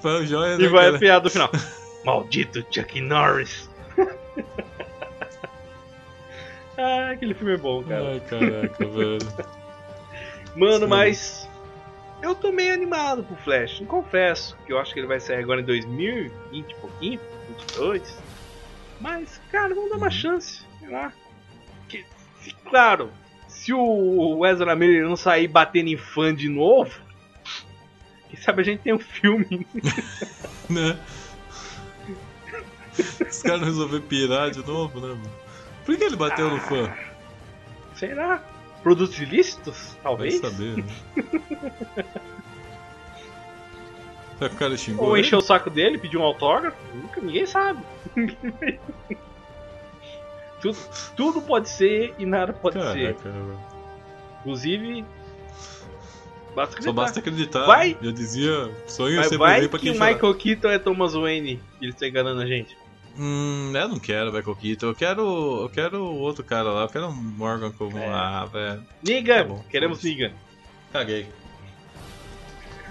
Foi joia, E né, vai cara? a piada do final. Maldito Chuck Norris. ah, aquele filme é bom, cara. Ai, caraca, velho. Mano, Sim. mas. Eu tô meio animado pro Flash, não confesso. Que eu acho que ele vai sair agora em 2020 e pouquinho, 22. Mas, cara, vamos dar uma Uhum. chance. Sei lá. Que, se- claro, se o Ezra Miller não sair batendo em fã de novo. Quem sabe a gente tem um filme. né? Os caras resolveram pirar de novo, né, mano? Por que ele bateu no fã? Sei lá. Produtos ilícitos? Vai Talvez. saber, né? Será que o cara xingou Ou ele? encheu o saco dele, pediu um autógrafo? Nunca, ninguém sabe. tudo, tudo pode ser e nada pode ser. Caraca, velho. Inclusive, basta acreditar. Só basta acreditar. Vai. Já dizia, sonho Mas sempre vai pra que quem o chora. Michael Keaton é Thomas Wayne e ele tá enganando a gente. Hum, eu não quero Michael Keaton. Eu quero, eu quero o outro cara lá. Eu quero um Morgan como É. lá, velho. Negan! Tá Queremos. Negan. Caguei.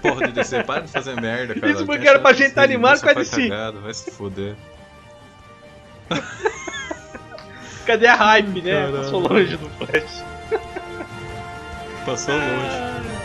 Porra de DC, para de fazer merda, cara. Isso porque era pra gente que tá animado com a DC. cagada, Vai se foder. Cadê a hype, né? Caralho. Passou longe do Flash. Passou longe.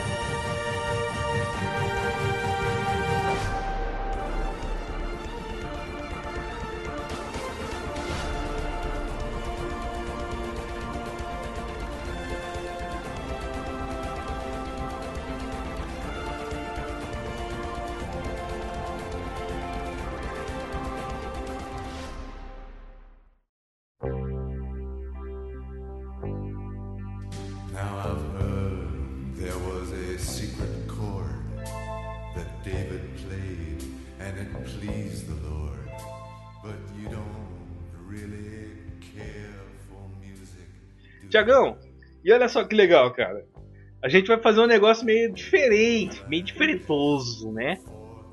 Tiagão, e olha só que legal, cara. A gente vai fazer um negócio meio diferente, meio diferentoso, né?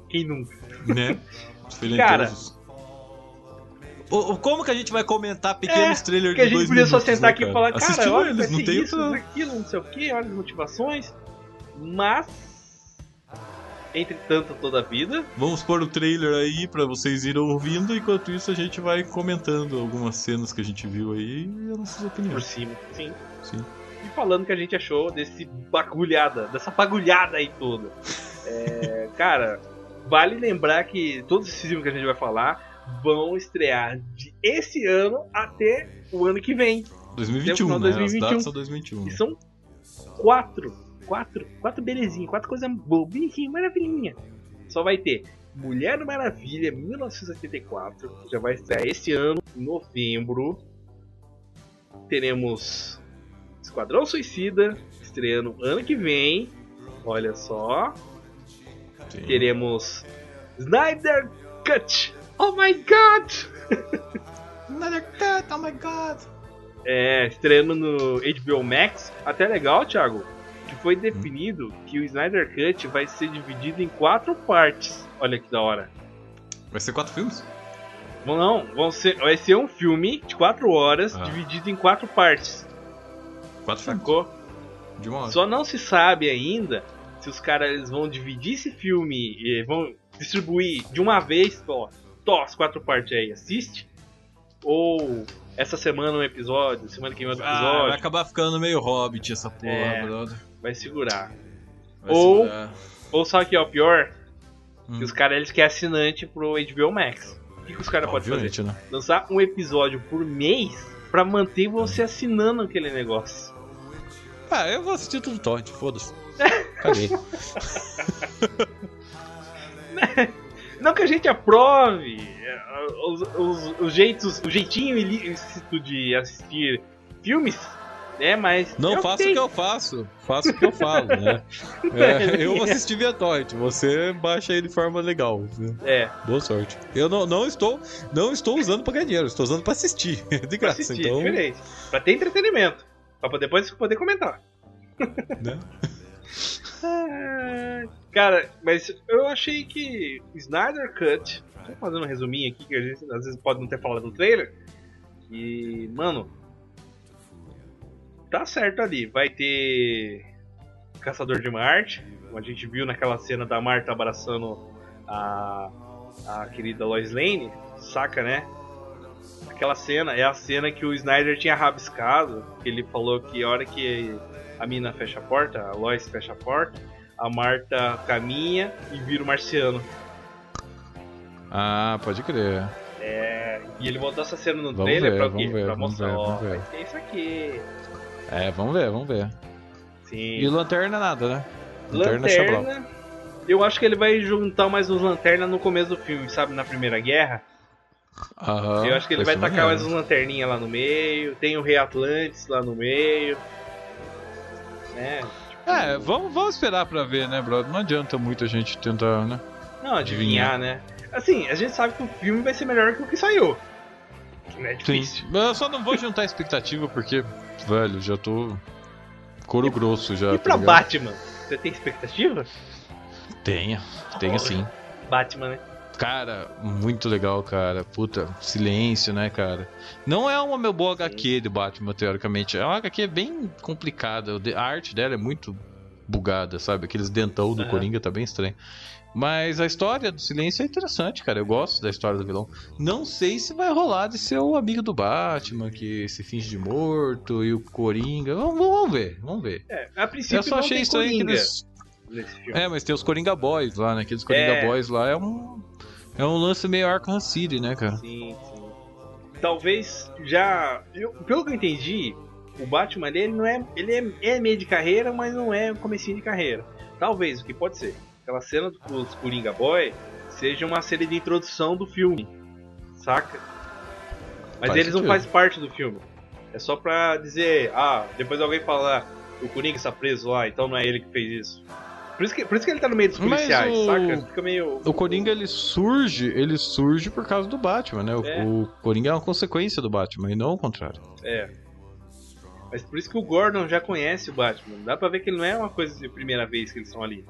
Quem nunca? Né? Cara. O, como que a gente vai comentar pequenos É, trailers Porque a de gente podia só sentar né, aqui e falar, cara, Assistiu olha, eles, não tem isso, outra... aquilo, não sei o que, olha as motivações. Mas Entre tanto toda a vida. Vamos pôr o trailer aí pra vocês irem ouvindo, enquanto isso a gente vai comentando algumas cenas que a gente viu aí e as nossas Por opiniões. cima, sim. Sim. E falando o que a gente achou desse bagulhada, dessa bagulhada aí toda. É, cara, vale lembrar que todos esses filmes que a gente vai falar vão estrear de esse ano até o ano que vem. 2021, Até o né? final de As 2021. datas são 2021. E são quatro, quatro, quatro belezinhas, quatro coisas boas, bonitinha, maravilhinha. Só vai ter Mulher Maravilha 1984, que já vai estrear esse ano, em novembro. Teremos Esquadrão Suicida, estreando ano que vem. Olha só. Sim. Teremos Snyder Cut. Oh my god! Another cut, oh my god. É, estreando no HBO Max. Até legal, Thiago, que foi definido que o Snyder Cut vai ser dividido em quatro partes. Olha que da hora. Vai ser quatro filmes? Vão não, vão ser, vai ser um filme de quatro horas Ah. dividido em quatro partes. Quatro filmes. Sacou? De uma hora. Só não se sabe ainda se os caras vão dividir esse filme e vão distribuir de uma vez, ó, tó, as quatro partes aí, assiste. Ou essa semana um episódio, semana que vem outro Ah, episódio, vai acabar ficando meio hobbit essa porra, É. brother. Vai segurar. Vai Ou- segurar. Ou o que é o pior? Hum. Que os caras eles querem assinante pro HBO Max. O que, que os caras podem fazer? Né? Lançar um episódio por mês pra manter você assinando aquele negócio. Ah, eu vou assistir tudo torrent, foda-se. Caguei. Não que a gente aprove é, os, os- os jeitos, o jeitinho ilícito de assistir filmes, né? Mas. Não é faço o que eu faço, faço o que eu falo, né? É, eu vou assistir via torrent, você baixa aí de forma legal. É, Boa sorte. Eu não, não estou não estou usando pra ganhar dinheiro, estou usando pra assistir. De pra graça, assistir, então. é diferente. Pra ter entretenimento. Pra depois poder comentar. né? Ah, Cara, mas eu achei que Snyder Cut, fazendo um resuminho aqui, que a gente às vezes pode não ter falado no trailer, e, mano, tá certo ali, vai ter Caçador de Marte, como a gente viu naquela cena da Marta abraçando a, a querida Lois Lane, saca, né? Aquela cena é a cena que o Snyder tinha rabiscado, que ele falou que a hora que a mina fecha a porta, a Lois fecha a porta, a Marta caminha e vira o marciano. Ah, pode crer. É, e ele botou essa cena no Vamos trailer ver, pra vamos ver, pra vamos mostrar, ver, ó, ver. vai ter isso aqui. É, vamos ver, vamos ver. Sim. E lanterna nada, né? Lanterna, é. Lanterna. Eu acho que ele vai juntar mais uns lanternas no começo do filme, sabe? Na Primeira Guerra. Aham, eu acho que ele vai tacar mais uns lanterninhas lá no meio. Tem o Rei Atlantis lá no meio. Né? É, vamos, vamos esperar pra ver, né, brother? Não adianta muito a gente tentar, né? Não, adivinhar, né? Assim, a gente sabe que o filme vai ser melhor que o que saiu. Que não é difícil. Mas eu só não vou juntar expectativa porque, velho, já tô. Couro grosso já. E tá pra ligado? Batman? Você tem expectativa? Tenha, tenha sim. Batman, né? Cara, muito legal, cara. Puta, silêncio, né, cara? Não é uma meu boa HQ de Batman, teoricamente. É uma HQ bem complicada. A arte dela é muito bugada, sabe? Aqueles dentão do Aham. Coringa tá bem estranho. Mas a história do silêncio é interessante, cara. Eu gosto da história do vilão. Não sei se vai rolar de ser o amigo do Batman, que se finge de morto, e o Coringa. Vamos, vamos ver, vamos ver. É, a princípio Eu só achei estranho que Coringa eles. É, mas tem os Coringa Boys lá, né? Aqueles Coringa É. Boys lá é um. É um lance meio Arkham City, né, cara? Sim, sim. Talvez já. eu- pelo que eu entendi, o Batman ele não é. Ele é, é meio de carreira, mas não é comecinho de carreira. Talvez, o que pode ser? Aquela cena dos Coringa Boy seja uma cena de introdução do filme. Saca? Mas Faz eles não sentido. fazem parte do filme. É só pra dizer, ah, depois alguém falar, o Coringa está preso lá, então não é ele que fez isso. Por isso que, por isso que ele tá no meio dos policiais, o- saca? Fica meio. O Coringa ele surge, ele surge por causa do Batman, né? O, É. o Coringa é uma consequência do Batman e não o contrário. É. Mas por isso que o Gordon já conhece o Batman. Dá pra ver que não é uma coisa de primeira vez que eles estão ali.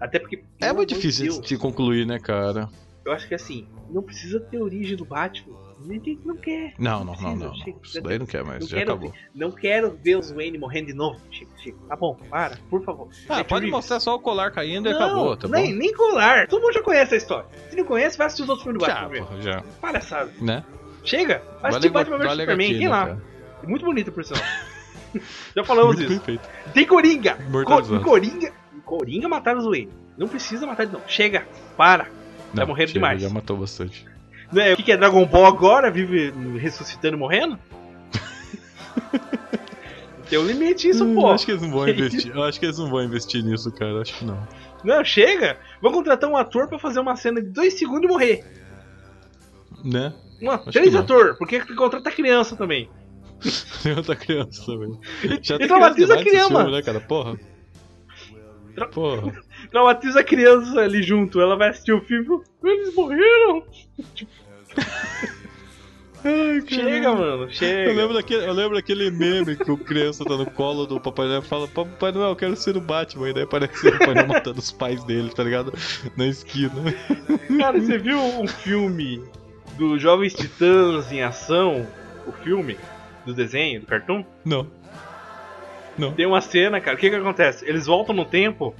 Até porque. É muito difícil Deus, de concluir, né, cara? Eu acho que assim, não precisa ter origem do Batman. Gente não quer. Não, não, não, não. Isso daí não quer mais, Não já quero acabou. Não quero ver os Wayne morrendo de novo. Chico, Chico. Tá bom, para, por favor. Ah, pode Reeves. mostrar só o colar caindo e acabou, tá nem, bom? nem colar. Todo mundo já conhece a história. Se não conhece, vai assistir os outros filmes do Já, Batman. porra, já. Palhaçada. Né? Chega, vai assistir Vale- Batman vs vale Superman. Quem lá? cara? Muito bonito, por sinal. já falamos isso. Tem Coringa. Coringa. Coringa mataram os Wayne. Não precisa matar de novo. Chega, para. Não, morreram chega, demais. Já matou bastante. Né, O que que é Dragon Ball agora? Vive ressuscitando e morrendo? Tem um limite isso, Hum, pô. Acho que eles não vão investir. Eu acho que eles não vão investir nisso, cara. Acho que não. Não, chega. Vou contratar um ator pra fazer uma cena de dois segundos e morrer. Né? Uma, Acho três não. atores, porque contrata criança também. Outra criança também. Já E traumatiza criança a criança. filme, né, cara? Porra. Tra- Porra. Traumatiza a criança ali junto. Ela vai assistir o filme e fala, eles morreram. Ai, Chega, mano, chega. Eu lembro, daquele, eu lembro daquele meme que o criança tá no colo do Papai Noel e fala: Papai Noel, eu quero ser o Batman. E daí aparece o Papai Noel matando os pais dele, tá ligado? Na esquina. Cara, você viu um filme dos Jovens Titãs em ação? O filme? Do desenho, do cartoon? Não. Não. Tem uma cena, cara. O que que acontece? Eles voltam no tempo.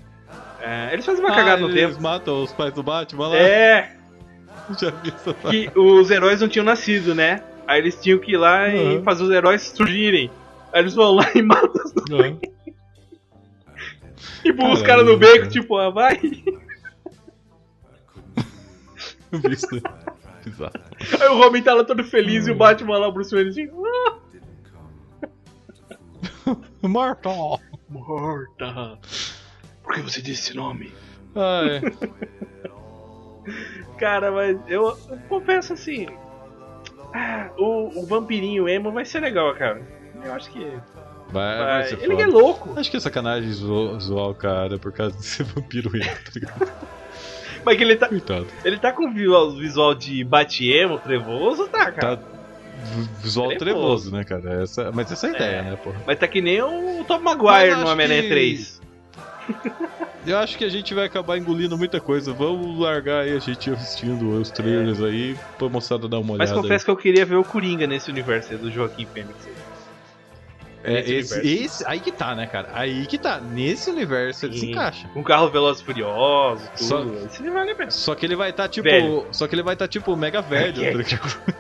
é, eles fazem uma Ah, cagada no eles tempo. matam os pais do Batman lá. É, Já vi essa que os heróis não tinham nascido, né? Aí eles tinham que ir lá e Uhum. fazer os heróis surgirem. Aí eles vão lá e matam os Ah. e pôr os caras no beco, cara. tipo, ah, vai. Eu vi isso. Bizarro. Aí o Robin tá lá todo feliz e o Batman lá, o Bruce Wayne assim, ah, Marta! morta. Por que você disse esse nome? Ai. Cara, mas eu, eu confesso assim. ah, o, o vampirinho emo vai ser legal, cara. Eu acho que. Vai, vai Vai. Ele foda. é louco. Acho que é sacanagem zo- zoar o cara por causa de ser vampiro emo, tá ligado? Mas que ele tá, Coitado. ele tá com visual, visual de bate-emo, trevoso, tá, cara. Tá visual Trevoso. trevoso, né, cara? Essa, mas essa é a ideia, É. né, porra? Mas tá que nem o Tom Mas Maguire no Homem-Aranha que- 3. Eu acho que a gente vai acabar engolindo muita coisa. Vamos largar aí a gente assistindo os trailers aí pra moçada dar uma Mas olhada. confesso que eu queria ver o Coringa nesse universo aí do Joaquim Fênix. aí. É, esse, universo. esse- aí que tá, né, cara? Aí que tá. Nesse universo ele se Sim. encaixa. Com carro Veloz Furioso, tudo. Só- Esse vale a pena. Só que ele vai estar tipo. Velho. Só que ele vai estar tipo mega velho, É. tá ligado?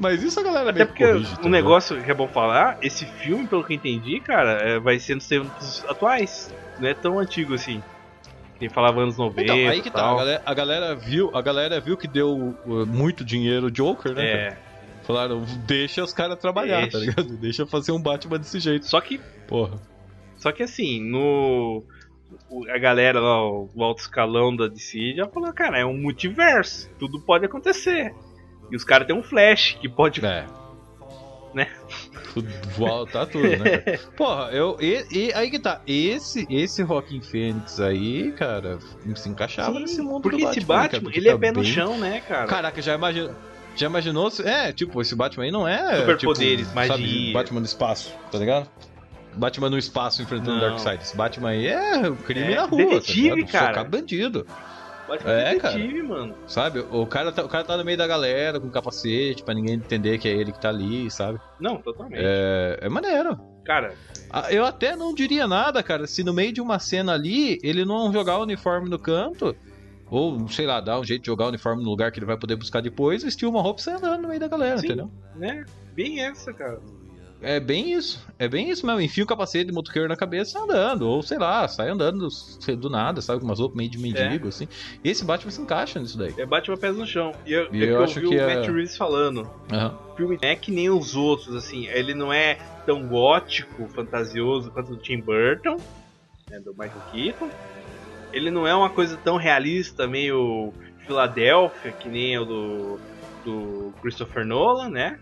Mas isso a galera Até porque corrige, tá um negócio que é bom falar, esse filme, pelo que eu entendi, cara, é, vai ser nos tempos atuais. Não é tão antigo assim. Quem falava anos 90. Então, aí que tá. A tal. galera, a galera viu, a galera viu que deu uh, muito dinheiro o Joker, né? cara? É. Falaram, deixa os caras trabalhar, Deixa. tá ligado? Deixa fazer um Batman desse jeito. Só que, Porra. só que assim, no. A galera lá, o o alto escalão da DC já falou, cara, é um multiverso, tudo pode acontecer. E os caras têm um flash que pode. É. Né? Volta tudo, né? cara? Porra, eu. E, e aí que tá. Esse, esse Rockin' Fênix aí, cara, se encaixava Sim, nesse mundo porque do esse Batman, Batman, cara? Porque ele é tá pé no bem- chão, né, cara? Caraca, já imaginou. Já imaginou? É, tipo, esse Batman aí não é. Superpoderes, tipo, magia. Sabe, Batman no espaço, tá ligado? Batman no espaço enfrentando. Darkseid. Esse Batman aí é crime É, na rua. detetive, tá cara. Socar bandido. É, detetive, mano. Sabe? O cara, tá, o cara tá no meio da galera com capacete pra ninguém entender que é ele que tá ali, sabe? Não, totalmente. É, é maneiro. Cara, Ah, Eu até não diria nada, cara, se no meio de uma cena ali ele não jogar o uniforme no canto, ou sei lá, dar um jeito de jogar o uniforme no lugar que ele vai poder buscar depois, vestir uma roupa e sair andando no meio da galera, Sim. entendeu? né? Bem essa, cara. É bem isso. É bem isso mesmo. Enfia o capacete de motoqueiro na cabeça e andando. Ou sei lá, sai andando do, nada, sabe? Com umas roupas meio de mendigo, assim. Esse Batman se encaixa nisso daí. É Batman pés no chão. E eu, E é eu eu acho vi que o é- Matt Reeves falando. Aham. O filme não é que nem os outros, assim. Ele não é tão gótico, fantasioso quanto o Tim Burton, né, do Michael Keaton. Ele não é uma coisa tão realista, meio Filadélfia, que nem o do, do Christopher Nolan, né?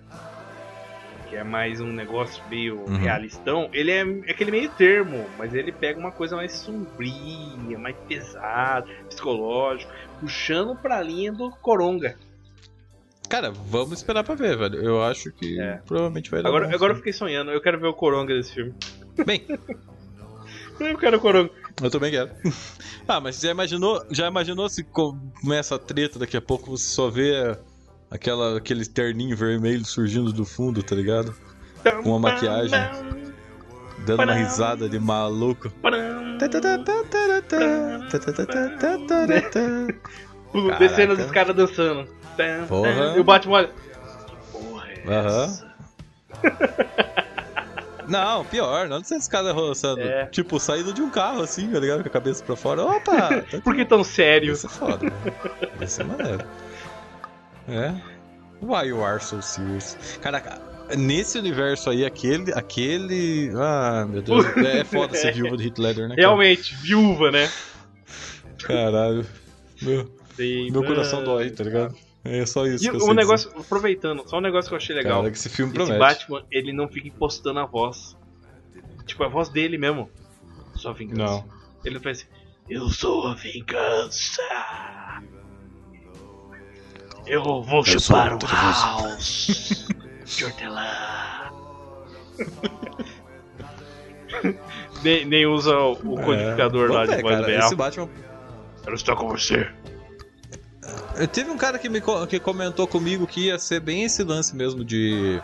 Que é mais um negócio meio Uhum. realistão. Ele é aquele meio termo, mas ele pega uma coisa mais sombria, mais pesada, psicológico, puxando pra linha do Coronga. Cara, vamos esperar pra ver, velho. Eu acho que É. provavelmente vai dar Agora, agora eu fiquei sonhando, eu quero ver o Coronga desse filme. Bem, Eu quero o Coronga. eu também quero. ah, mas já imaginou, já imaginou se começa a treta daqui a pouco você só vê Aquela, aquele terninho vermelho surgindo do fundo, tá ligado? Com uma maquiagem. Dando uma risada de maluco. Descendo dos caras dançando. Porra. E o Batman olha. Porra é Aham. Não, pior, não sei se caras roçando. É. Tipo, saindo de um carro assim, tá ligado? Com a cabeça pra fora. Opa! Tá Por que tão sério? Isso é foda? Isso é maneiro. É. Why you are so serious? Caraca, nesse universo aí, aquele. aquele. Ah, meu Deus. É foda ser viúva do Heath Ledger, né? cara? Realmente, viúva, né? Caralho. Meu, meu coração dói, tá ligado? É só isso E um negócio, aproveitando, só um negócio que eu achei dizer. legal. Cara, que esse filme Esse promete. Batman, ele não fica impostando a voz. Tipo, a voz dele mesmo. Só vingança. Não. Ele faz assim, eu sou a vingança. Eu vou chupar o house de hortelã. nem, nem usa o, o codificador É, lá de voz cara, real. Esse Batman Quero estar com você. Teve um cara que me que comentou comigo que ia ser bem esse lance mesmo de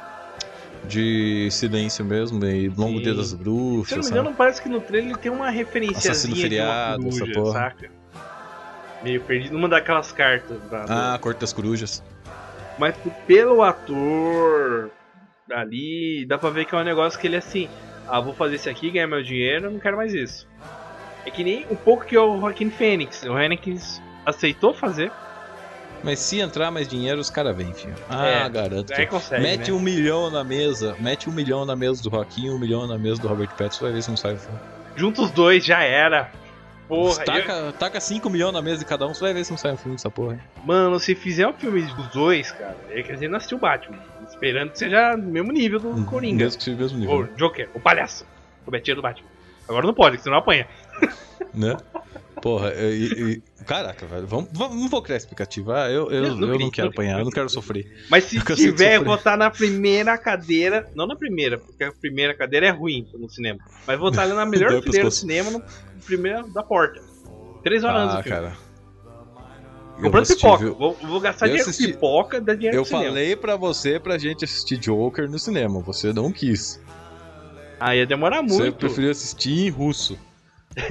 de silêncio mesmo e longo Sim. dia das Se eu não bruxas, me sabe? engano, parece que no trailer tem uma referenciazinha Assassino de uma feriado, coruja, essa porra. saca? Meio perdido, numa daquelas cartas. da- do- Ah, Corte das Corujas. Mas pelo ator ali, dá pra ver que é um negócio que ele é assim: ah, vou fazer isso aqui, ganhar meu dinheiro, não quero mais isso. É que nem um pouco que é o Joaquin Phoenix. O Phoenix aceitou fazer, Mas se entrar mais dinheiro, os caras vêm, filho. Ah, É, garanto. aí consegue. Mete né? um milhão na mesa, mete um milhão na mesa do Joaquim, um milhão na mesa do Robert Pattinson, vai ver se não sai o filme. Junta os dois, já era. Porra, eu- taca, taca cinco milhões na mesa de cada um, você vai ver se não sai um filme dessa porra. mano, se fizer um filme dos dois, cara, é que a gente não assistiu o Batman. Esperando que seja no mesmo nível do Coringa. Mesmo que seja o mesmo nível, O Joker, o palhaço. O Betinho do Batman. Agora não pode, senão apanha. né? Porra, e, e- caraca, velho, vamos, vamos, não vou criar explicativo. Ah, eu, eu, Não, eu não quero apanhar, eu não quero sofrer. Mas se Eu tiver, sofrer. votar na primeira cadeira. Não na primeira, porque a primeira cadeira é ruim no cinema. Mas votar ali na melhor fileira do cinema, no primeiro da porta. Três horas antes Ah, filme. cara. Eu Comprando pipoca. viu? Vou, vou gastar Eu dinheiro assisti- pipoca, dá dinheiro Eu falei pra você pra gente assistir Joker no cinema, você não quis. Ah, ia demorar Você muito. preferiu assistir em russo.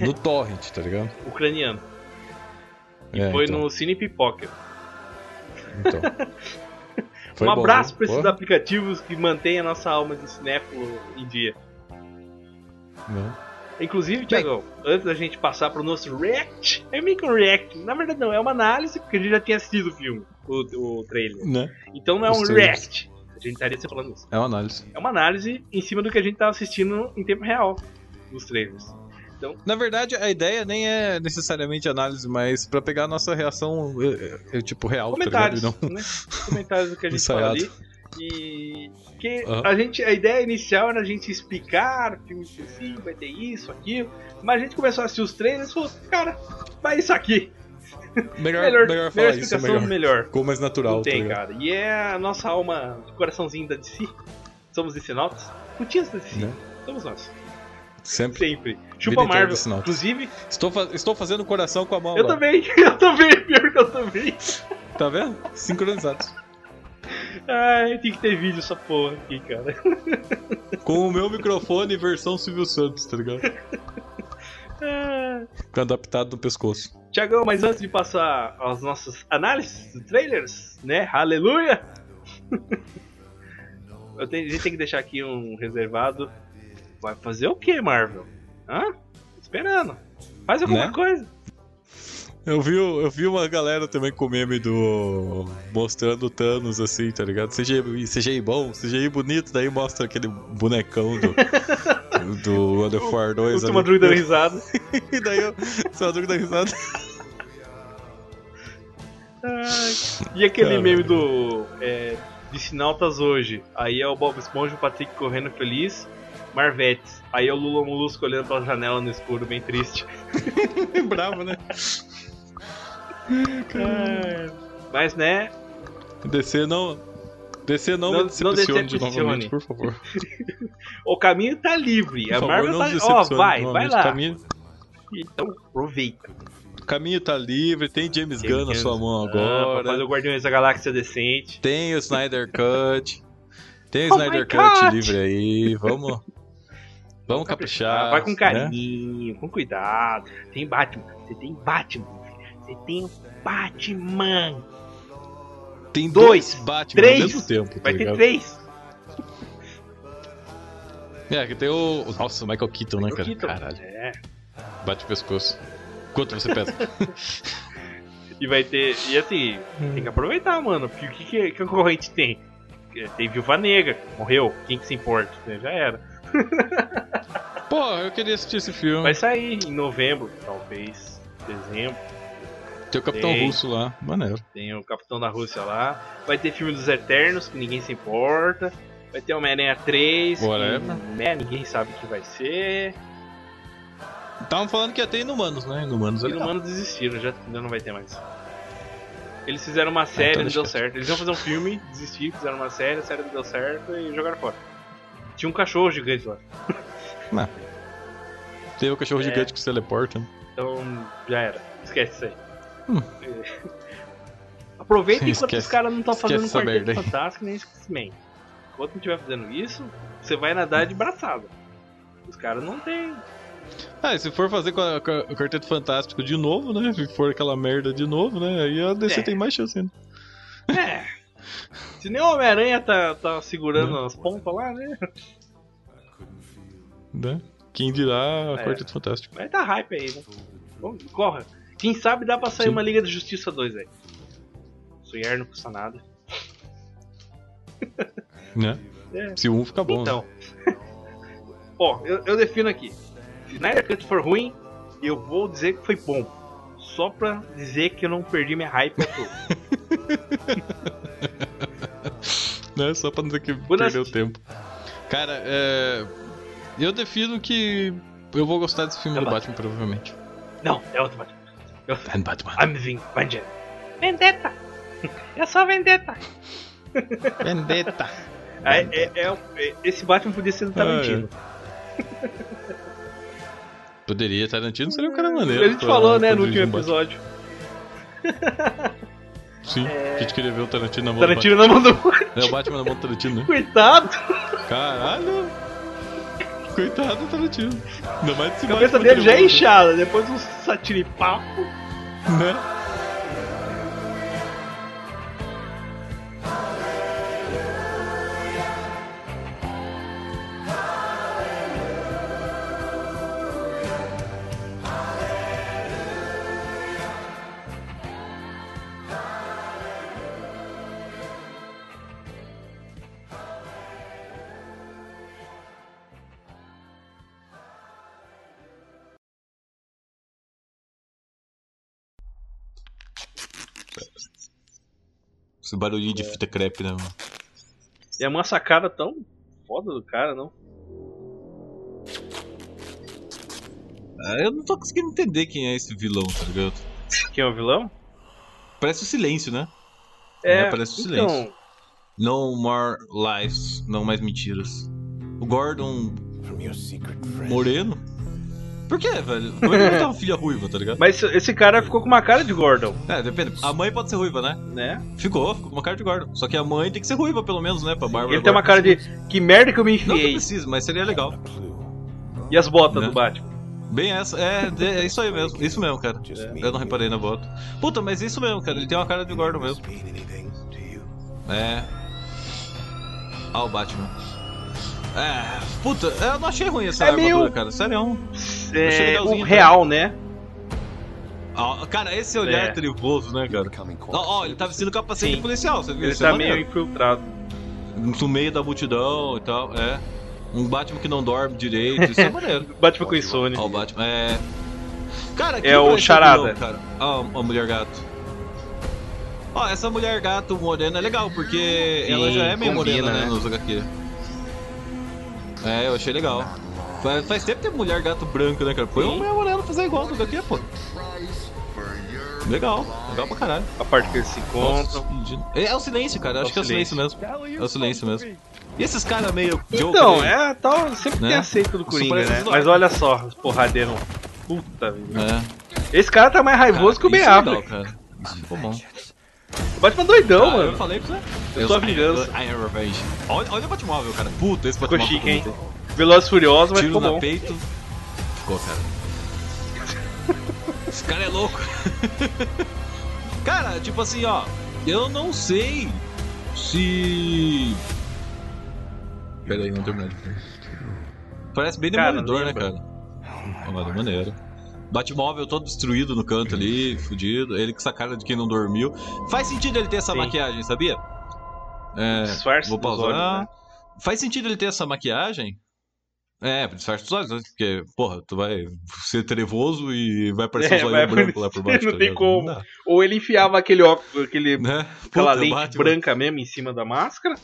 No torrent, tá ligado? Ucraniano. E É, foi então, no Cine Pipoca. então. Um abraço pra esses Pô, aplicativos que mantêm a nossa alma de cinéfilo em dia. né? Inclusive, Tiagão, antes da gente passar pro nosso react, é meio que um react. Na verdade, não, é uma análise, porque a gente já tinha assistido o filme, o, o trailer. Né? Então não é Os um trailers. react. A gente estaria se falando isso. É uma análise. É uma análise em cima do que a gente tava assistindo em tempo real dos trailers. Na verdade, a ideia nem é necessariamente análise, mas pra pegar a nossa reação, é, é, é, tipo, real, tá Comentários, ligado? E não- né? Comentários do que a gente fala ali. E que Aham. a gente, a ideia inicial era a gente explicar o filme assim, vai ter isso, aquilo. Mas a gente começou a assistir os trailers e falou, cara, vai isso aqui. Melhor, Melhor, melhor, falar isso, é explicação melhor. melhor. Ficou mais natural, Não tá tem, ligado? cara. E é a nossa alma coraçãozinho da DC. Somos DC-nautas. Putinhas da DC. Né? Somos nós. Sempre. Sempre. Chupa Marvel. Inclusive, Estou, fa- estou fazendo coração com a mão eu agora. também. Eu também. Pior que eu também. Tá vendo? Sincronizados. Ai, tem que ter vídeo essa porra aqui, cara. Com o meu microfone versão Silvio Santos, tá ligado? Ah. Adaptado no pescoço. Tiagão, mas antes de passar as nossas análises trailers, né? Aleluia! Eu tenho- a gente tem que deixar aqui um reservado. Vai fazer o que, Marvel? Hã? Esperando. Faz alguma Né? coisa. Eu vi, eu vi uma galera também com meme do. mostrando o Thanos assim, tá ligado? CGI, CGI bom, CGI bonito, daí mostra aquele bonecão do. do of War 2 O ali. Madruga dando risada. E daí eu. Só dando risada. E aquele Caralho. meme do. É, de Sinautas hoje. Aí é o Bob Esponja e o Patrick correndo feliz. Marvetes. Aí é o Lula Molusco olhando pela janela no escuro, bem triste. Bravo, né? Ai. Mas né, DC não. DC não, Não- me não decepcione, de decepcione. novamente, por favor. o caminho tá livre. Por a favor, Marvel não tá. Ó, decepcione vai, vai lá. Caminho- Então aproveita. O caminho tá livre, tem James Tem Gunn na sua mão Ah, agora. fazer o Guardiões da Galáxia decente. Tem o Snyder Cut. Tem o Oh Snyder Cut livre aí. Vamos. Vamos caprichar. Vai com né? carinho, com cuidado. Tem Batman. Você tem Batman. Você tem o Batman. Tem Dois, dois Batman três. ao mesmo tempo. tá Vai ter ligado? três. É, que tem o. Nossa, o Michael Keaton, né, cara? Keaton. Caralho. É. Bate o pescoço. Quanto você pesa? E vai ter. E assim, tem que aproveitar, mano. Porque o que, que, que a concorrente tem? Tem Viúva Negra, morreu. Quem que se importa? né? Já era. Pô, eu queria assistir esse filme. Vai sair em novembro, talvez. Dezembro. Tem o Capitão Tem. Russo lá. Maneiro. Tem o Capitão da Rússia lá. Vai ter filme dos Eternos, que ninguém se importa. Vai ter Homem-Aranha 3, que né, ninguém sabe o que vai ser. Estavam falando que ia ter Inumanos, né? Inumanos é Os legal. humanos desistiram, já, não vai ter mais. Eles fizeram uma série, então não deu certo. Eles iam fazer um filme, desistiram, fizeram uma série, a série não deu certo e jogaram fora. Tinha um cachorro gigante lá. Tem o cachorro É. gigante que se teleporta. né? Então já era. Esquece isso aí. Hum. Aproveita enquanto Esquece- os caras não estão fazendo um quarteto fantástico nem X-Men. Enquanto não estiver fazendo isso, você vai nadar de braçada. Os caras não tem. Ah, e se for fazer com, a- com o Quarteto Fantástico de novo, né? Se for aquela merda de novo, né? Aí a DC É. tem mais chance ainda. É. Se nem o Homem-Aranha tá, tá segurando Hum. as pontas lá, né? Né? Quem dirá É. Quarteto Fantástico. Mas tá hype aí, né? Vamos, corra. Quem sabe dá pra sair Sim. uma Liga da Justiça 2 aí. Sonhar não custa nada. Né? É. Se um fica bom. né? Então. Ó, eu, eu defino aqui. Se Snyder Cut for ruim, eu vou dizer que foi bom. Só pra dizer que eu não perdi minha hype. né? Só pra não dizer que perdeu assistir. tempo. Cara, é... eu defino que eu vou gostar desse filme É do Batman. Batman, provavelmente. Não, é outro Batman. É outro. É Batman. I'm Vendetta. Vendetta! Eu sou Vendetta! Vendetta. É, é- é- é- esse Batman podia ser do Tarantino. Poderia, Tarantino seria um cara maneiro. a gente falou, né, no último episódio. Batman. Sim, a gente queria ver o Tarantino na mão Tarantino não mandou. do Batman. É o Batman na mão do Tarantino, né? Coitado! Caralho! Coitado do Tarantino. Ainda mais A cabeça Batman dele já é inchada, depois um satiripapo. Né? Barulhinho de fita crepe, né, mano? E é uma sacada tão foda do cara, não? Ah, eu não tô conseguindo entender quem é esse vilão, tá ligado? Quem é o vilão? Parece o silêncio, né? É, parece o então, silêncio. No more lies, não mais mentiras. O Gordon Moreno? Por quê, velho? Como é que ele tem uma filha ruiva, tá ligado? Mas esse cara ficou com uma cara de Gordon, É, depende. A mãe pode ser ruiva, né? né? Ficou, ficou com uma cara de Gordon. Só que a mãe tem que ser ruiva, pelo menos, né? Pra Bárbara Ele tem uma cara de. Que merda que eu me Não que enfiei. precisa, mas seria legal. E as botas Né? do Batman. Bem essa, é, é isso aí mesmo, isso mesmo, cara. Eu não reparei na bota. Puta, mas isso mesmo, cara, ele tem uma cara de Gordon mesmo. É. Ah, o Batman. É, puta, eu não achei ruim essa É armadura, meio- cara, sério. É, o cara. real, né? Ah, cara, esse olhar É. trevoso, né, cara? Ó, ó, ele tá vestindo capacete Sim. policial, você viu? Ele Isso é tá meio infiltrado. No meio da multidão e tal, é. Um Batman que não dorme direito, isso é maneiro. Batman com insônia. Ó, o Batman, é. Cara, quem É o Charada. Ó, a mulher gato. Ó, essa mulher gato morena é legal, porque Sim, ela já é meio combina, morena, né, né? nos HQ. É, eu achei legal. Faz, faz tempo que tem mulher gato branco, né, cara? Põe uma mulher morena fazer igual no HQ, pô. Legal, legal pra caralho. A parte que eles se encontram. É, é o silêncio, cara. Acho É que é o silêncio mesmo. É o silêncio mesmo. E esses caras meio Então, é, tal, sempre Né? tem aceito do Isso Coringa, né? Mas olha só, os porradeiros. Puta vida. É. Esse cara tá mais raivoso que o isso é legal, Affleck. cara. Isso ficou bom. O Batman doidão, Eu mano. falei pra você. Eu sou a vingança. Olha, olha o Batmóvel, cara. Puta, esse Ficou Batmóvel chique, hein? Velozes e Furiosos, mas Tiro ficou no bom. peito. Ficou, cara. Esse cara é louco. cara, tipo assim, ó. Eu não sei se. Pera aí, não terminei. Parece bem Cara, demolidor, né, cara? Olha, maneiro. Batmóvel todo destruído no canto ali, fudido. Ele com essa cara de quem não dormiu. Faz sentido ele ter essa Sim. maquiagem, sabia? É, Disfarce vou pausar. olhos, né? Faz sentido ele ter essa maquiagem? É, disfarce dos olhos, né? Porque, porra, tu vai ser trevoso e vai aparecer É, um zóio branco lá por baixo. não tá tem ligado? como. Não Ou ele enfiava aquele óculos, aquele, né? aquela Puta, lente branca mesmo em cima da máscara,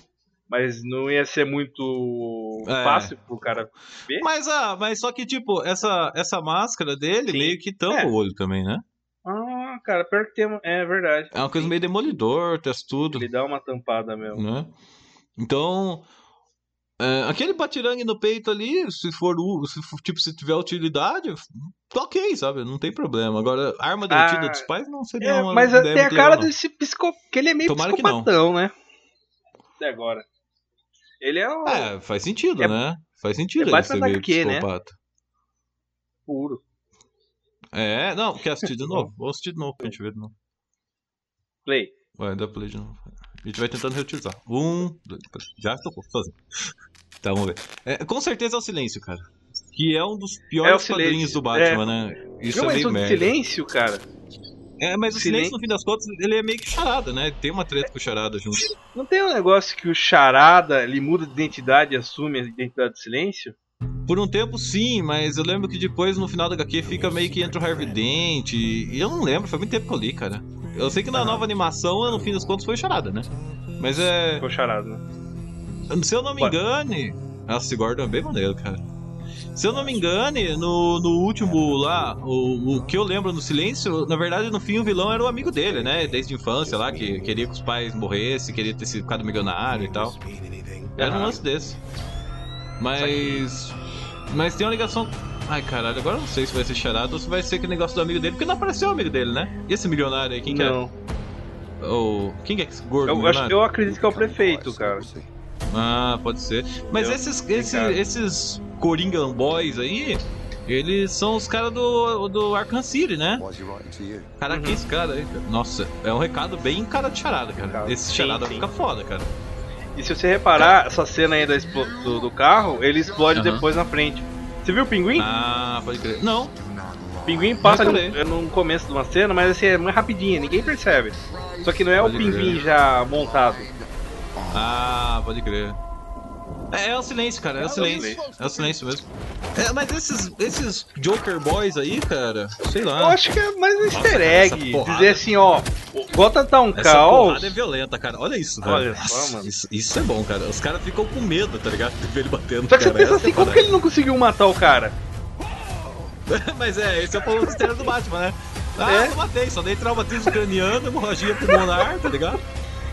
mas não ia ser muito É. fácil pro cara. Mas, ah, mas só que, tipo, essa, essa máscara dele Sim. meio que tampa É. o olho também, né? Ah, cara, pior que tem. É verdade. É uma coisa meio demolidor, testudo. Ele dá uma tampada mesmo. né? Então, é, aquele batirangue no peito ali, se for, se for, tipo, se tiver utilidade, tá ok, sabe? Não tem problema. Agora, arma derretida Ah, dos pais não seria É, uma mas ideia tem a cara legal, desse psico... que ele é meio Tomara que não. psicopatão, né? Até agora. Ele é o É, faz sentido, É- né? Faz sentido é ele ser meio HQ, né? psicopata. puro. É, não, quer assistir de novo? Vou assistir de novo pra gente ver de novo. Play. Vai, dá play de novo. A gente vai tentando reutilizar. Um, dois, três. Já tocou, sozinho. Tá, vamos ver. É, com certeza é o silêncio, cara. Que é um dos É piores silêncio. quadrinhos do Batman, né? Isso Viu é meio merda. silêncio, cara? É, mas o Silêncio- no fim das contas, ele é meio que charada, né? Tem uma treta com o charada junto. Não tem um negócio que o charada ele muda de identidade e assume a identidade do silêncio? Por um tempo, sim, mas eu lembro que depois, no final da HQ, fica meio que entre o Harvey Dent e eu não lembro, foi muito tempo que eu li, cara. Eu sei que na nova animação, no fim das contas, foi charada, né? Mas é... Ficou charada, né? Se eu não me Ué. engane... Nossa, esse Gordon é bem maneiro, cara. Se eu não me engane, no, no último lá, o, o que eu lembro no silêncio, na verdade, no fim, o vilão era o amigo dele, né? Desde a infância lá, que queria que os pais morressem, queria ter sido ficado milionário e tal. Era um lance desse. Mas. Mas tem uma ligação. Ai caralho, agora eu não sei se vai ser charada ou se vai ser aquele negócio do amigo dele, porque não apareceu o amigo dele, né? E esse milionário aí, quem que não. é? O... Quem que é esse gordo Eu, acho, eu acredito que é o prefeito, cara. Ah, pode ser. Mas Eu- esses, tem esses, Coringa Boys aí, eles são os caras do, do Arkham City, né? Caraca, que esse cara aí, cara. Nossa, é um recado bem cara de charada, cara. Cara, Esse charada sim. fica foda, cara. E se você reparar, essa cena aí explo- do, do carro, ele explode Aham. depois na frente. Você viu o pinguim? Ah, pode crer. Não, O pinguim passa no, no começo de uma cena, mas assim, é muito rapidinho, ninguém percebe. Só que não é Pode o pinguim crer. já montado. Ah, pode crer. É, é o silêncio, cara, é, o silêncio. É o silêncio mesmo. É, mas esses, esses Joker Boys aí, cara, sei lá. Eu acho que é mais um easter cara, egg. porrada- Dizer assim, ó, o Gotham tá um Essa caos. porrada é violenta, cara. Olha isso, velho. Olha só, mano. Isso, isso é bom, cara. Os caras ficam com medo, tá ligado? De ver ele batendo. Só que você cara. pensa Essa assim, é como que ele não conseguiu matar o cara? Mas é, esse é o mistério do Batman, né? Ah, É. eu matei, só dei traumatismo craniano, hemorragia pulmonar, tá ligado?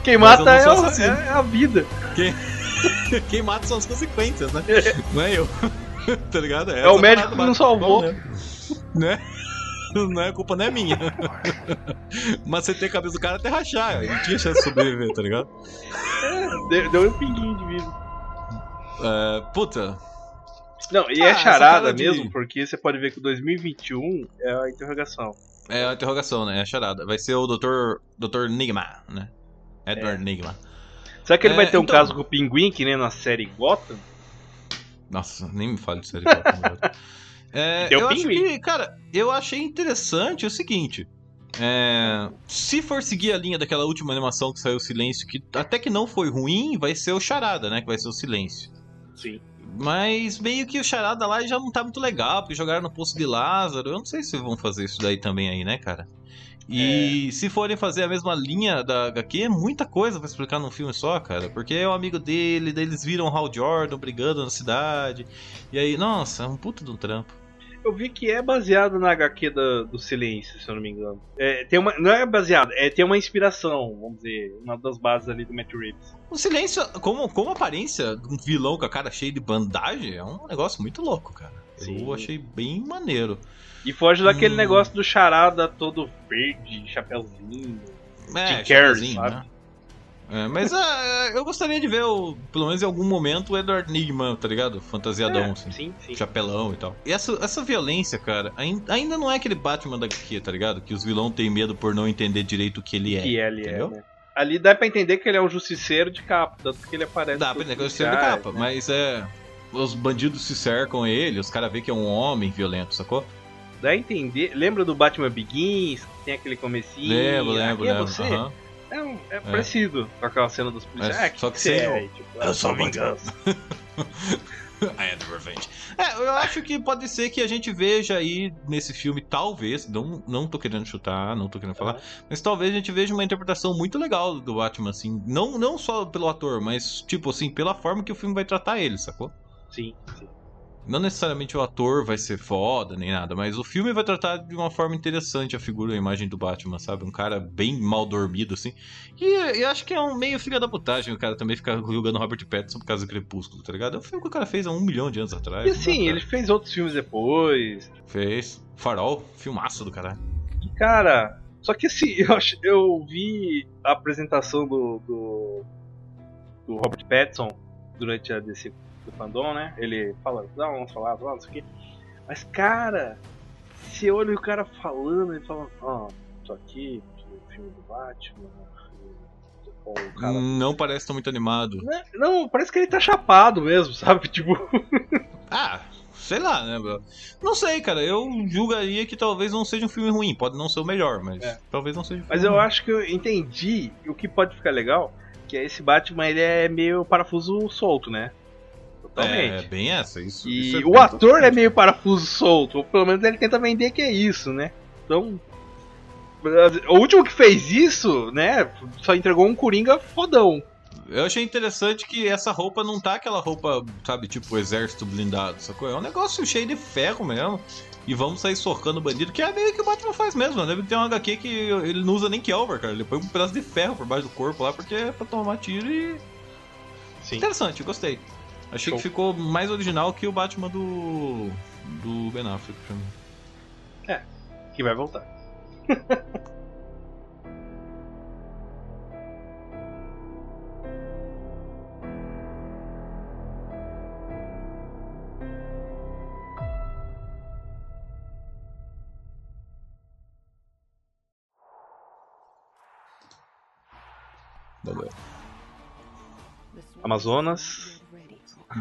Quem Mas mata é, o- é a vida. Quem, quem mata são as consequências, né? Não é eu. tá ligado? É o essa médico que não salvou. Batman, Né? Não é culpa não é minha. Mas você tem a cabeça do cara até rachar, ele tinha chance de sobreviver, tá ligado? Deu, deu um pinguinho de vida. É, puta, Não, e Ah, é charada cara de- mesmo, porque você pode ver que o 2021 é a interrogação. é a interrogação, né? É a charada. Vai ser o Dr. Dr. Nigma, né? Edward Nigma. Será que ele É, vai ter um então- caso com o pinguim, que nem na série Gotham? Nossa, nem me fale de série Gotham agora. É, Tem o eu acho pinguim. que, cara, eu achei interessante o seguinte. é, se for seguir a linha daquela última animação que saiu o Silêncio, que até que não foi ruim, vai ser o Charada, né? Que vai ser o Silêncio. Sim. Mas meio que o Charada lá já não tá muito legal, porque jogaram no Poço de Lázaro. Eu não sei se vão fazer isso daí também aí, né, cara? É. E se forem fazer a mesma linha da HQ, é muita coisa pra explicar num filme só, cara. Porque é o amigo dele, daí eles viram o Hal Jordan brigando na cidade. E aí, nossa, é um puto de um trampo. Eu vi que é baseado na HQ da- do Silêncio, se eu não me engano. É, tem uma, não é baseado, é tem uma inspiração, vamos dizer, uma das bases ali do Matt Reeves. O Silêncio, como, como aparência de um vilão com a cara cheia de bandagem, é um negócio muito louco, cara. Sim. Eu achei bem maneiro. E foge daquele Hum. negócio do charada todo verde, chapeuzinho. É, Carrey, chapeuzinho, sabe? né? É, mas ah, eu gostaria de ver, o, pelo menos em algum momento, o Edward Nigma, tá ligado? Fantasiadão, É, assim. sim, sim. Chapelão e tal. E essa, essa violência, cara, ain- ainda não é aquele Batman da HQ, tá ligado? Que os vilões têm medo por não entender direito o que ele é. que ele é, entendeu? né? Ali dá pra entender que ele é um justiceiro de capa, tanto que ele aparece. Dá pra entender que eu sei de policiais, capa, né? mas é. Os bandidos se cercam ele, os caras veem que é um homem violento, sacou? Dá a entender. Lembra do Batman Begins? Tem aquele comecinho. Lembro, lembro, Aqui é lembro. você? aham. É, um- é parecido com aquela cena dos policiais. É, É, que só que você sem é, o- aí, tipo, Eu ah, sou vingança. I am the revenge. É, eu acho que pode ser que a gente veja aí nesse filme, talvez, não, não tô querendo chutar, não tô querendo falar, mas talvez a gente veja uma interpretação muito legal do Batman, assim, não, não só pelo ator, mas, tipo assim, pela forma que o filme vai tratar ele, sacou? Sim, sim. Não necessariamente o ator vai ser foda, nem nada, mas o filme vai tratar de uma forma interessante a figura, a imagem do Batman, sabe? Um cara bem mal dormido, assim. E eu acho que é um meio filha da putagem o cara também ficar julgando Robert Pattinson por causa do Crepúsculo, tá ligado? É um filme que o cara fez há um milhão de anos atrás. E dá assim, ele fez outros filmes depois. Fez. Farol, filmaço do caralho. E cara, só que assim, eu, eu vi a apresentação do, do, do Robert Pattinson durante a DC do fandom, né? Ele fala, não, vamos falar, vamos, não sei o quê. Mas cara, você olha o cara falando, ele fala, ó, tô aqui, no filme do Batman, cara. Não parece tão muito animado. Não, Não, parece que ele tá chapado mesmo, sabe? Tipo, Ah, sei lá, né, bro? Não sei, cara. Eu julgaria que talvez não seja um filme ruim. Pode não ser o melhor, mas É. talvez não seja um mas eu ruim. acho que eu entendi o que pode ficar legal, que é esse Batman, ele é meio parafuso solto, né? Totalmente. É, bem essa. Isso, E isso é o ator é meio parafuso solto, ou pelo menos ele tenta vender que é isso, né? Então. O último que fez isso, né? Só entregou um Coringa fodão. Eu achei interessante que essa roupa não tá aquela roupa, sabe, tipo exército blindado, sacou? É um negócio cheio de ferro mesmo. E vamos sair socando bandido, que é meio que o Batman faz mesmo. Né? Deve ter um HQ que ele não usa nem Kelver, cara. Ele põe um pedaço de ferro por baixo do corpo lá, porque é pra tomar tiro e. Sim. Interessante, gostei. Achei Show. que ficou mais original que o Batman do. do Ben Affleck pra mim. Que vai voltar. Valeu. Amazonas.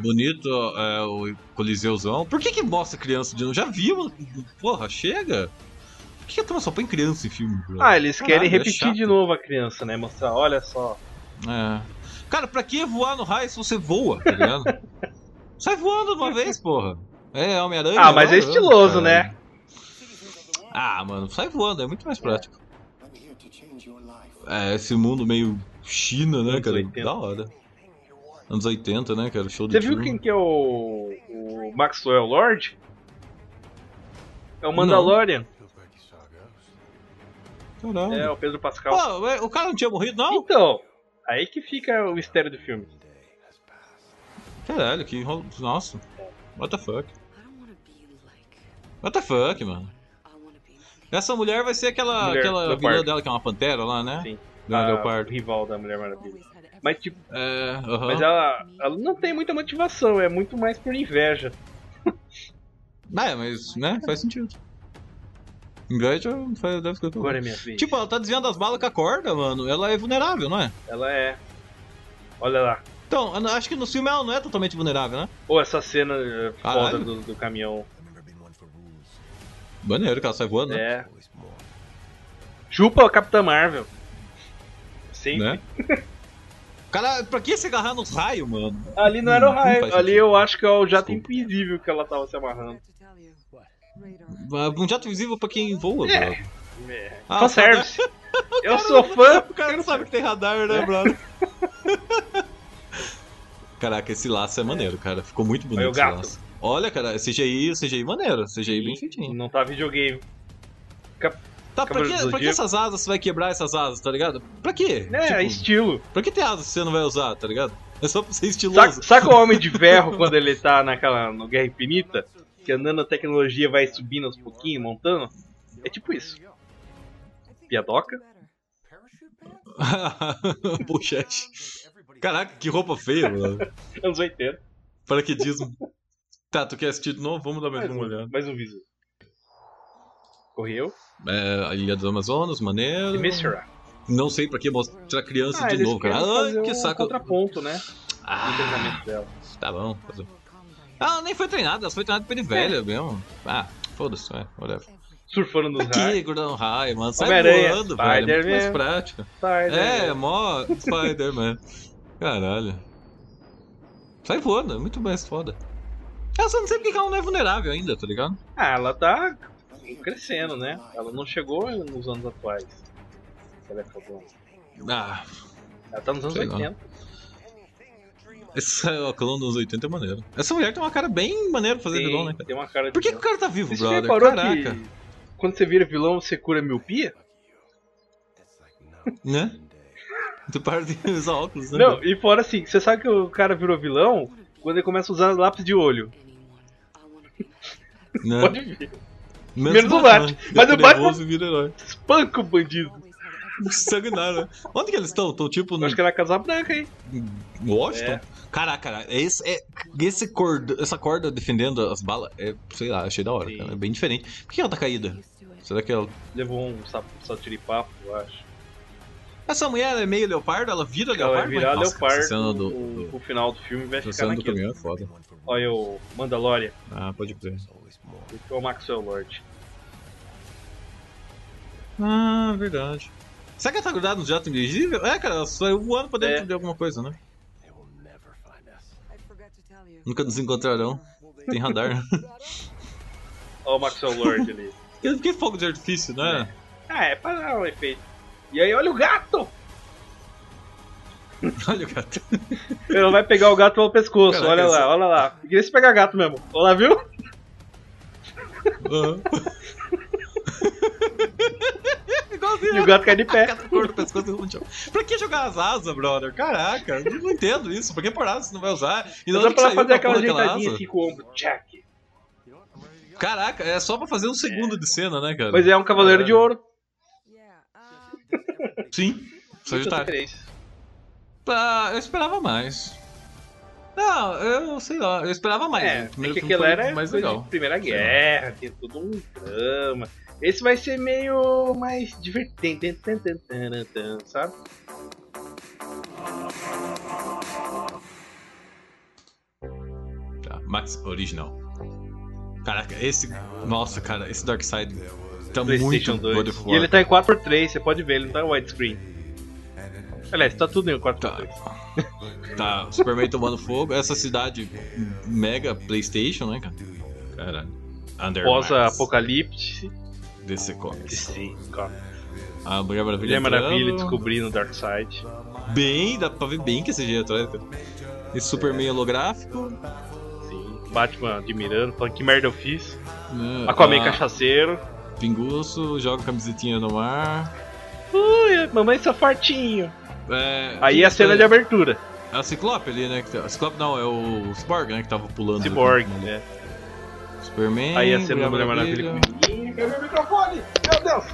Bonito é, o Coliseuzão. Por que que mostra criança de novo? Já vimos? Porra, chega! Por que que a turma só põe criança em filme? bro? Ah, eles Caralho, querem é repetir chato. de novo a criança, né? Mostrar, olha só. É. Cara, pra que voar no raio se você voa, tá ligado? Sai voando de uma vez, porra. É, Homem-Aranha. Ah, mas é estiloso, caralho. né? Ah, mano, sai voando, é muito mais prático. É, esse mundo meio China, né, cara? 80. Da hora. Anos 80, né, cara? Show de Você viu quem que é o, o Maxwell Lord? É o Mandalorian. Caralho. É, o Pedro Pascal. Pô, o cara não tinha morrido, não? Então, aí que fica o mistério do filme. Caralho, que enrolo. Nossa. What the fuck? What the fuck, mano? Essa mulher vai ser aquela, Mulher, aquela vilã dela que é uma pantera lá, né? Sim. Vilã A Leopardo. rival da Mulher Maravilha. Mas tipo, É, mas ela, ela não tem muita motivação, é muito mais por inveja. É, mas, né, faz sentido. Inveja faz- deve ser Agora é minha vez. Tipo, ela tá desviando as balas com a corda, mano. Ela é vulnerável, não é? Ela é. Olha lá. Então, acho que no filme ela não é totalmente vulnerável, né? Ou essa cena foda Caralho. do, do caminhão. Maneiro que ela sai voando, né? É. Chupa a Capitã Marvel. Sim. né? Cara, pra que se agarrar nos raios, mano? Ali não era o raio. Ali eu acho que é o jato Desculpa. invisível que ela tava se amarrando. Um jato visível pra quem voa, É. bro. É. Ah, Fanservice. Eu sou fã. O cara não sabe que tem radar, né, brother? Caraca, esse laço é maneiro, cara. Ficou muito bonito Olha esse laço. Olha, cara, CGI, CGI maneiro. CGI bem feitinho. Não tá videogame. Tá, pra que, pra que essas asas você vai quebrar essas asas, tá ligado? Pra quê? É, Tipo, estilo. pra que ter asas que você não vai usar, tá ligado? É só pra ser estiloso. Saca, saca o Homem de Ferro quando ele tá naquela, no Guerra Infinita? que a nanotecnologia vai subindo aos pouquinhos, montando. É tipo isso. Piadoca? Pochete. Caraca, que roupa feia, mano. Anos 80. Paraquedismo. Tá, tu quer assistir de novo? Vamos dar mais, Mais uma um, olhada. mais um viso. Correu. É, a Ilha dos Amazonas, maneiro. E Mistura. Não sei pra que mostrar criança Ah, de novo, cara. fazer que um saco. contraponto, né? No Ah, treinamento dela. tá bom. fazer. Ela nem foi treinada, ela foi treinada pela velha mesmo. Ah, foda-se, é, whatever. Surfando nos Aqui, raios. gordão raio, mano. Sai voando, velho. É muito mais prático. Né? É, mó Spider-Man. Caralho. Sai voando, é muito mais foda. Eu só não sei porque que ela não é vulnerável ainda, tá ligado? Ah, ela tá crescendo, né? Ela não chegou nos anos atuais. Ela é fodona. Ah, Ela tá nos anos Sei lá. 80. essa clone dos 80 é maneiro. Essa mulher tem uma cara bem maneira pra fazer Tem, vilão, né, cara? tem uma cara Por que, que o cara tá vivo, Você brother? reparou Caraca. quando você vira vilão, você cura miopia? Né? Tu para de usar óculos, né? Não, e fora assim, você sabe que o cara virou vilão quando ele começa a usar lápis de olho. Né? Pode ver. Menos, menos o Batman. Mas o Batman- vira herói. Espanca o bandido. Sanguinário, né? Onde que eles estão? Estão tipo no Acho que é na Casa Branca, hein? Washington? É. Caraca, cara, esse, é, esse corda, essa corda defendendo as balas, é, sei lá, achei da hora, cara. É bem diferente. Por que ela tá caída? Será que ela. Levou um sapo, satiripapo, eu acho. Essa mulher é meio leopardo, ela vira Ela vai leopardo? virar Nossa, leopardo. Cena do. do, o final do filme vai ficar cena do naquilo. caminhão é foda. Olha o Mandalorian, Ah, pode crer. esse é o Maxwell Lord. Ah, verdade. Será que ela tá grudada no jato invisível? É, cara, ela saiu voando pra dentro É. de alguma coisa, né? Nunca nos encontrarão. Tem radar? Olha o Maxwell Lord ali. Que que fogo de artifício, né? Ah, é pra dar um efeito. E aí, olha o gato! Olha o gato. Ela vai pegar o gato pelo pescoço, Caraca, olha lá, essa- olha lá. Queria se pegar gato mesmo. Olha lá, viu? Aham. Igualzinho. E o gato cai de pé. Pescoço do chão. Pra que jogar as asas, brother? Caraca, eu não entendo isso. Pra que por asa você não vai usar? E onde que pra fazer pra aquela ajeitadinha assim com o ombro. Jack. Caraca, é só pra fazer um segundo de cena, né, cara? Mas é um cavaleiro de ouro. Sim, Sagitário. Ah, eu esperava mais. Não, eu sei lá, eu esperava mais. É, o é primeiro que filme aquele foi era mais legal. Primeira Guerra, tem todo um drama. Esse vai ser meio mais divertente, sabe? Tá, Max Original. Caraca, esse. Nossa, cara, esse Darkseid tá PlayStation muito 2. God of E ele tá em 4x3, você pode ver, ele não tá em widescreen. Aliás, tá tudo em 4x3. Tá. Tá, Superman tomando fogo. Essa cidade mega PlayStation, né, cara? Caralho. Pós-apocalipse. DC Comics. Sim, cara. A Mulher Maravilha. Mulher Maravilha descobrindo o Darkseid. Bem, dá pra ver bem que esse dia atrás. Esse Superman holográfico. Sim. Batman admirando, falando que merda eu fiz. Né? Aquaman Ah, cachaceiro. Pinguço, joga camisetinha no mar. Ui, mamãe sou fortinho. É, Aí a cena de abertura. É a Ciclope ali, né? tá- A Ciclope não, é o Cyborg, né? Que tava pulando. ali Cyborg, né? Superman. Aí a cena da Mulher Maravilha. Ih, Cadê meu microfone? Meu Deus!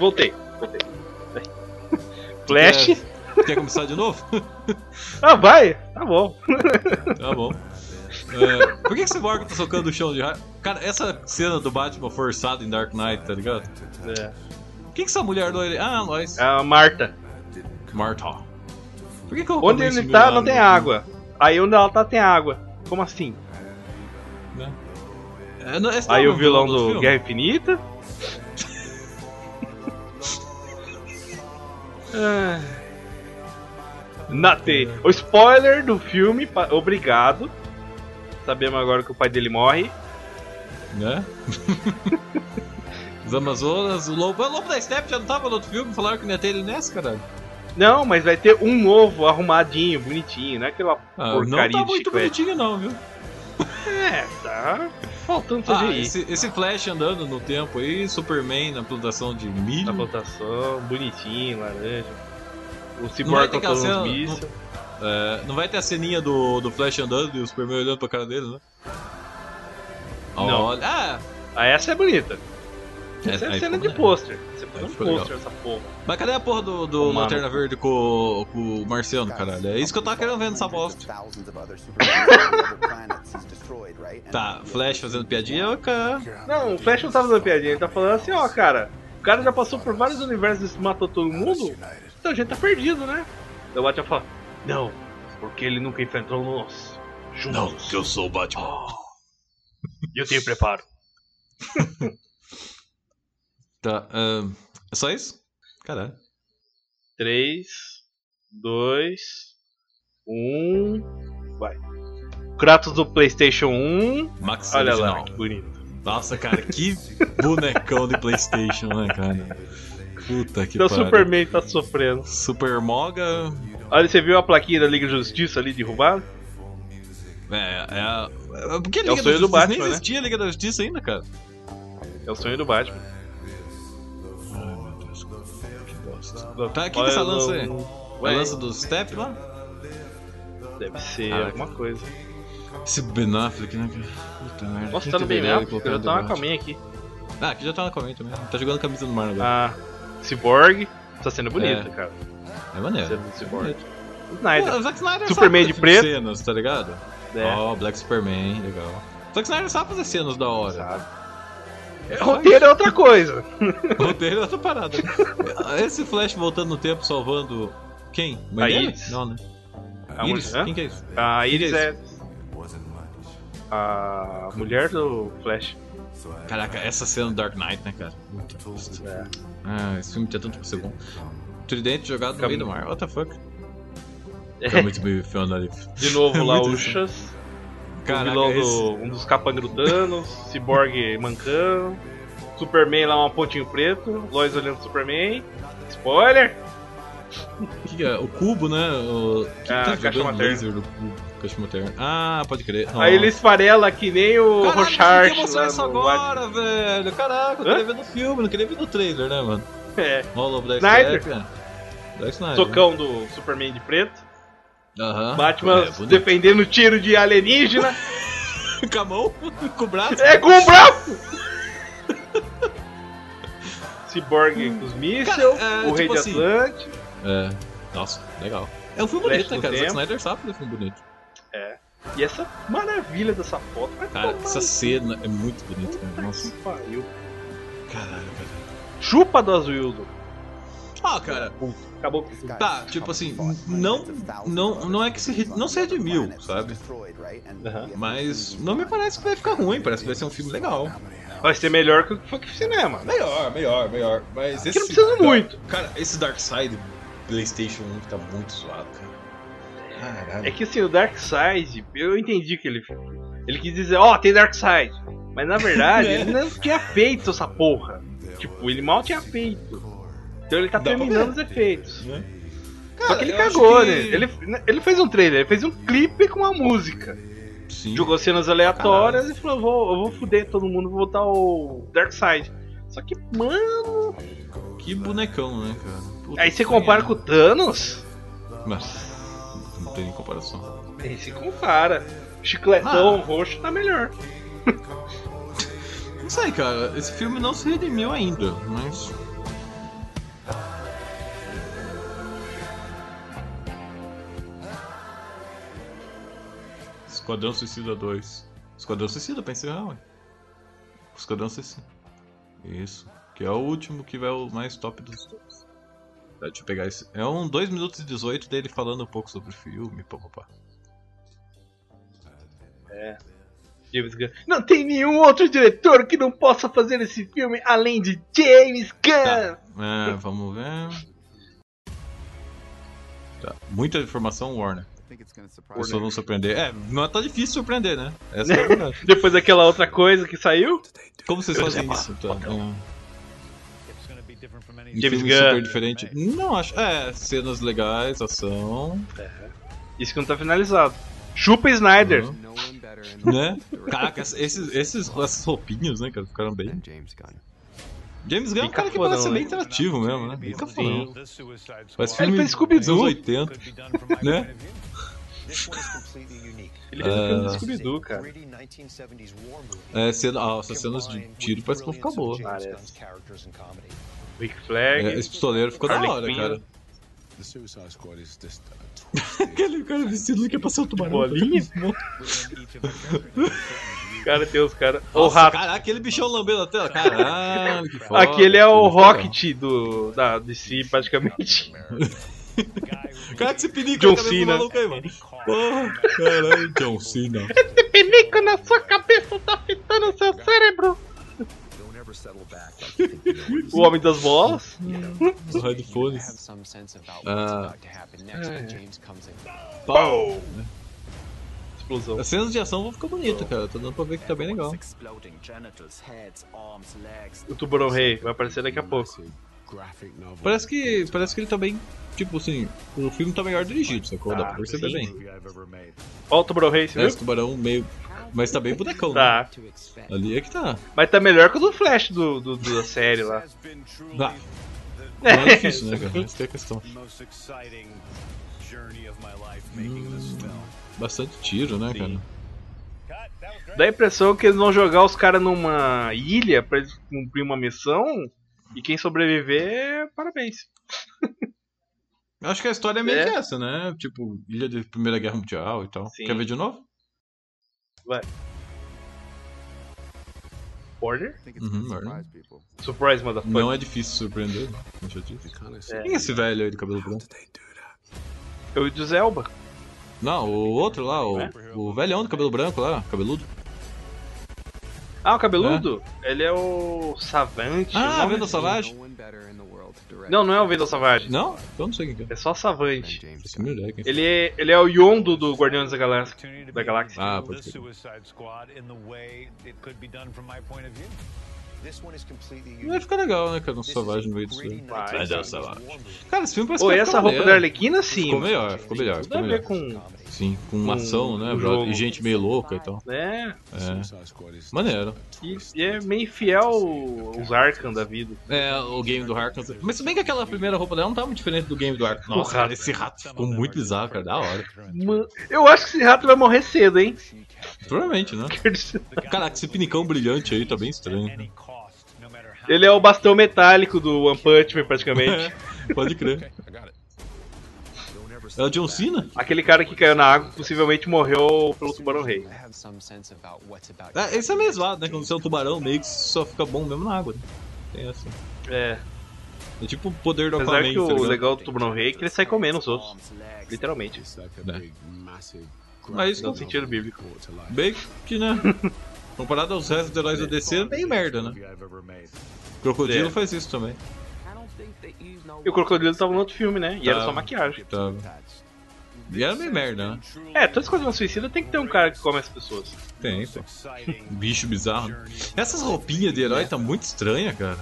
Voltei, voltei. Flash. Quer, quer começar de novo? Ah, vai! Tá bom. tá bom. É, por que, o Cyborg tá socando o chão de raio? Cara, essa cena do Batman forçado em Dark Knight, tá ligado? É. O que, que essa mulher loira. Ah, nós. A Marta. Martha. Por que, que o Onde ele tá, não tem água. Aí onde ela tá, tem água. Como assim? né? É, não- esse Aí é o vilão do filme? Guerra Infinita. Ah. O spoiler do filme, obrigado. Sabemos agora que o pai dele morre. Né? Os Amazonas, o Lobo. O Lobo da Steppe já não tava no outro filme? Falaram que não ia ter ele nessa, caralho. Não, mas vai ter um novo, arrumadinho, bonitinho, não é aquela Ah, não porcaria tá de muito bonitinho, não, viu? É, tá faltando Ah, esse, esse Flash andando no tempo aí, Superman na plantação de milho. na votação, bonitinho, laranja. O Cyborg controlando os mísseis. É, não vai ter a ceninha do, do Flash andando e o Superman olhando pra cara dele, né? Não. Olha. Ah, Ah, essa é bonita. Essa é cena de pôster. Você Aí um pôster legal. essa porra. mas cadê a porra do, do Mano. Lanterna Verde com, com o Marciano, caralho? É isso que eu tava querendo ver nessa bosta. Tá, Flash fazendo piadinha, cara. Não, o Flash não tá fazendo piadinha, ele tá falando assim, ó, cara, o cara já passou por vários universos e matou todo mundo, então a gente tá perdido, né? Daí o Batman fala, não, porque ele nunca enfrentou nós. Juntos. eu sou o Batman. E eu tenho preparo. Tá, ahn, é só isso? Caralho. 3, 2, 1. Vai. Kratos do PlayStation 1. Max Olha original. lá, que bonito. Nossa, cara, que bonecão de Playstation, né, cara? Puta que Então o pariu. Superman tá sofrendo. Super Moga. Olha, você viu a plaquinha da Liga da Justiça ali derrubada? É, é a. é- Por que a É o Liga sonho da do Justiça? Batman, Nem né? existia a Liga da Justiça ainda, cara. É o sonho do Batman. Tá, o que, que é Olha, essa lança aí? a lança do Step lá? Deve ser Caraca. alguma coisa. Esse Ben Affleck, né, cara? Puta merda. Nossa, tá no colocar eu já tá uma caminha aqui. Ah, aqui já tá na Aquaman também. Tá jogando camisa do mar agora. Ah, Cyborg. Tá sendo bonita, É. cara. É maneiro. Snyder. o Zack Snyder Superman sabe de preto. cenas, tá ligado? É. Ó, Black Superman, legal. O Zack Snyder sabe fazer cenas da hora. Sabe? É, roteiro é outra coisa. Roteiro é outra parada. Esse Flash voltando no tempo, salvando. Quem? Mãe A? Iris. Não, né? A Iris? Quem que é isso? A Iris é é a mulher do Flash. Caraca, essa cena do Dark Knight, né, cara? Puta. Ah, esse filme tinha tanto pra ser bom. Tridente jogado no meio do mar, what the fuck? É, de novo É lá muito o isso. Chas, o Caraca, vilão esse... do, um dos capangrudanos, Cyborg mancando, Superman lá um pontinho preto, Lois olhando pro Superman. Spoiler! que que é? O cubo, né? O... Que Ah, tá caixa materna. laser do cubo. Caixa materna. Ah, pode crer. Aí ele esfarela que nem o Caralho, Rochard que mostrar lá isso no agora, velho? Caraca, eu Hã? queria ver no filme, não queria ver no trailer, né, mano? É, Rola o Black Snyder. Step, é. Black Snyder. socão do Superman de preto. Aham. Batman É, defendendo tiro de alienígena. com a mão, com o braço. É com o braço! Cyborg com os mísseis, é, o Rei tipo de assim, Atlante. É. Nossa, legal. É um filme Flash bonito, né, cara? Zack. Snyder sabe fazer filme bonito. E essa maravilha dessa foto. Vai Cara, essa cena é muito bonita, cara. Nossa, que pariu. caralho, cara. Chupa do Azuldo. Ah, cara, Acabou com tá, tipo assim, não, não, não é que se, não se redimiu, sabe? Aham. Mas não me parece que vai ficar ruim, parece que vai ser um filme legal. Vai ser melhor que o que foi que cinema. né? Melhor, melhor, melhor. Mas Que não precisa muito. Cara, esse Dark Side PlayStation 1 tá muito zoado, cara. Caralho. É que assim, o Dark Side, eu entendi que ele. Ele quis dizer, ó, tem Dark Side. Mas na verdade, É. ele não tinha feito essa porra. Tipo, ele mal tinha feito. Então ele tá Dá terminando os efeitos. Né? Só que ele cagou, que- né? Ele, ele fez um trailer, ele fez um clipe com uma música. Sim. Jogou cenas aleatórias e falou: vou, eu vou fuder todo mundo, vou botar o Dark Side. Só que, mano. Que bonecão, né, cara? Puta Aí você compara com o Thanos, Mas, não tem nem comparação. aí se compara. Chicletão Ah. roxo tá melhor. Não sei, cara. Esse filme não se redimiu ainda, mas. Esquadrão Suicida 2. Esquadrão Suicida, pensei, ah, ué. Esquadrão Suicida. Isso. Que é o último que vai o mais top dos tops. Tá, Deixa eu pegar esse. É um 2 minutos e 18 dele falando um pouco sobre o filme, papapá. James Gunn. Não tem nenhum outro diretor que não possa fazer esse filme além de James Gunn. Tá. É, vamos ver. Tá. Muita informação, Warner. A não surpreender. É, não é tão difícil surpreender, né? Essa é a verdade. Depois daquela outra coisa que saiu. Como vocês fazem isso? Tá? É. Um James filme Gunn. super diferente. Não acho. É, cenas legais, ação. Isso que não tá finalizado. Chupa Snyder. Uhum. Né? Caraca, esses, esses, essas roupinhas, né, cara? Ficaram bem. James Gunn é um cara que parece ser bem interativo mesmo, né? Fica fodão. Parece Ele filme fez Scooby-Doo. dos anos 80, né? Ele filme do Ah. Scooby-Doo, cara. É, cena, ah, essas cenas de tiro parece que vão ficar boas. Rick Flag. É, esse pistoleiro ficou da hora, cara. Aquele cara vestido que é pra ser o tubarão. Bolinha? Cara, tem os caras. O rato. Caraca, aquele bichão lambendo a tela. Caralho, que foda. Aquele é o Rocket do, da DC, praticamente. Cara, esse pinico John Cena. maluco aí, mano. Porra, caralho, John Cena. Esse pinico na sua cabeça tá afetando o seu cérebro. O Homem das Bolas. Os headphones. Ah. Pau! Explosão. As cenas de ação vão ficar bonitas, cara. Tá dando pra ver que tá bem legal. O Tubarão Rei vai aparecer daqui a pouco. Parece que, parece que ele tá bem. Tipo assim, o filme tá melhor dirigido, sacou? Dá Ah, pra perceber bem. Ó o Tubarão Rei, você É, viu? esse tubarão meio. Mas tá bem bonecão, né? Tá. Ali é que tá. Mas tá melhor que o do Flash do, do- da série lá. Ah, não é difícil, né, cara? Essa que é a questão. film. Bastante tiro, né, cara? Dá a impressão que eles vão jogar os caras numa ilha pra eles cumprir uma missão. E quem sobreviver, parabéns. Eu acho que a história é meio É. que essa, né? Tipo, ilha de Primeira Guerra Mundial e tal. Sim. Quer ver de novo? Order? I think it's Mhm, gonna right. surprise motherfucker. Não é difícil surpreender, né? Como já disse. Kinda Quem é esse velho aí de cabelo branco? that? É o Idris Elba. Não, o outro lá, o, É? o velhão do cabelo branco lá, cabeludo. Ah, o cabeludo? Ele é o Savante. Ah, o Venda Savage? Não, não é o Venda Savage. Não? Eu não sei quem que é. É só Savante. Quem Ele é, ele é o Yondo do Guardiões da Galáxia. Da be Galáxia. Ah, pode Vai ficar legal, né, cara? Um savage no meio disso. Vai. Dar savage. Cara, esse filme parece Pô, que e vai essa roupa da. Arlequina, sim. Ficou melhor, ficou melhor, ficou a melhor. ver com. Sim, com com ação, né, jogo. E gente meio louca e tal. É. É. Maneiro. E, e é meio fiel aos Arkham da vida. É, o game do Arkham. Mas se bem que aquela primeira roupa dela não tá muito diferente do game do Arkham. Nossa, cara, esse rato ficou muito bizarro, cara. Da hora. Eu acho que esse rato vai morrer cedo, hein? Provavelmente, né? Caraca, esse pinicão brilhante aí tá bem estranho. how Ele é o bastão metálico do One Punch Man, praticamente. Pode crer. É o John Cena? Aquele cara que caiu na água possivelmente morreu pelo Tubarão Rei. É, esse é meio zoado, né? Quando você é um tubarão, meio que só fica bom mesmo na água. Né? Tem essa. É. É tipo o poder do Apesar Aquaman, que tá o ligado? legal do Tubarão Rei é que ele sai comendo os outros. Literalmente. It's like a Yeah. big, massive Mas No sentido bíblico. Bem que, né? Comparado aos restos dos heróis da DC, é meio merda, né? Ever made. Crocodilo É. faz isso também. E o Crocodilo tava no outro filme, né? E era Tá. só maquiagem. Tá. E era meio merda, né? É, todas as coisas suicida tem que ter um cara que come as pessoas. Tem, pô. Exciting Bicho bizarro. Essas roupinhas de herói tá muito estranha, cara.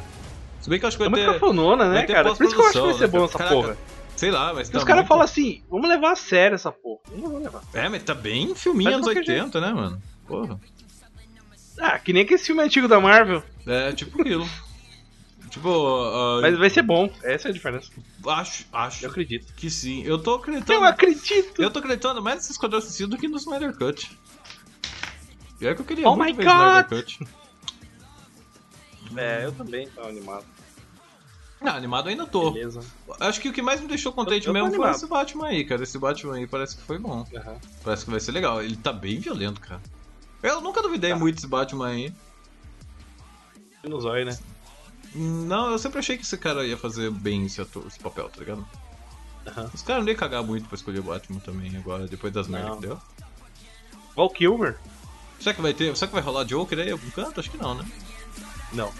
Se bem que eu acho que É vai muito ter. cafonona, né, cara? Por isso que eu acho que vai ser pós-produção, bom né? essa Caraca, porra. Sei lá, mas E tá. os caras muito- falam assim, vamos levar a sério essa porra. Não levar. É, mas tá bem filminho Mas anos de qualquer 80, né, mano? Porra. Ah, que nem aquele filme antigo da Marvel. É, tipo aquilo. tipo, ah, Mas vai ser bom. Essa é a diferença. acho, acho Eu acredito. que sim. Eu tô acreditando. Eu acredito! Eu tô acreditando mais nesse Esquadrão Suicida do que no Snyder Cut. Pior que eu queria Oh muito my ver Snyder God! Cut. É, eu também tava animado. Não, animado ainda tô. Beleza. Acho que o que mais me deixou contente Eu- eu tô mesmo foi esse Batman aí, cara. Esse Batman aí parece que foi bom. Aham. Parece que vai ser legal. Ele tá bem violento, cara. Eu nunca duvidei Tá. muito desse Batman aí. No zóio, né? Não, eu sempre achei que esse cara ia fazer bem esse, ator, esse papel, tá ligado? Aham. Os caras não iam cagar muito pra escolher o Batman também agora, depois das merdas que deu. Val Kilmer? Será que vai ter. Será que vai rolar Joker aí algum canto? Acho que não, né? Não.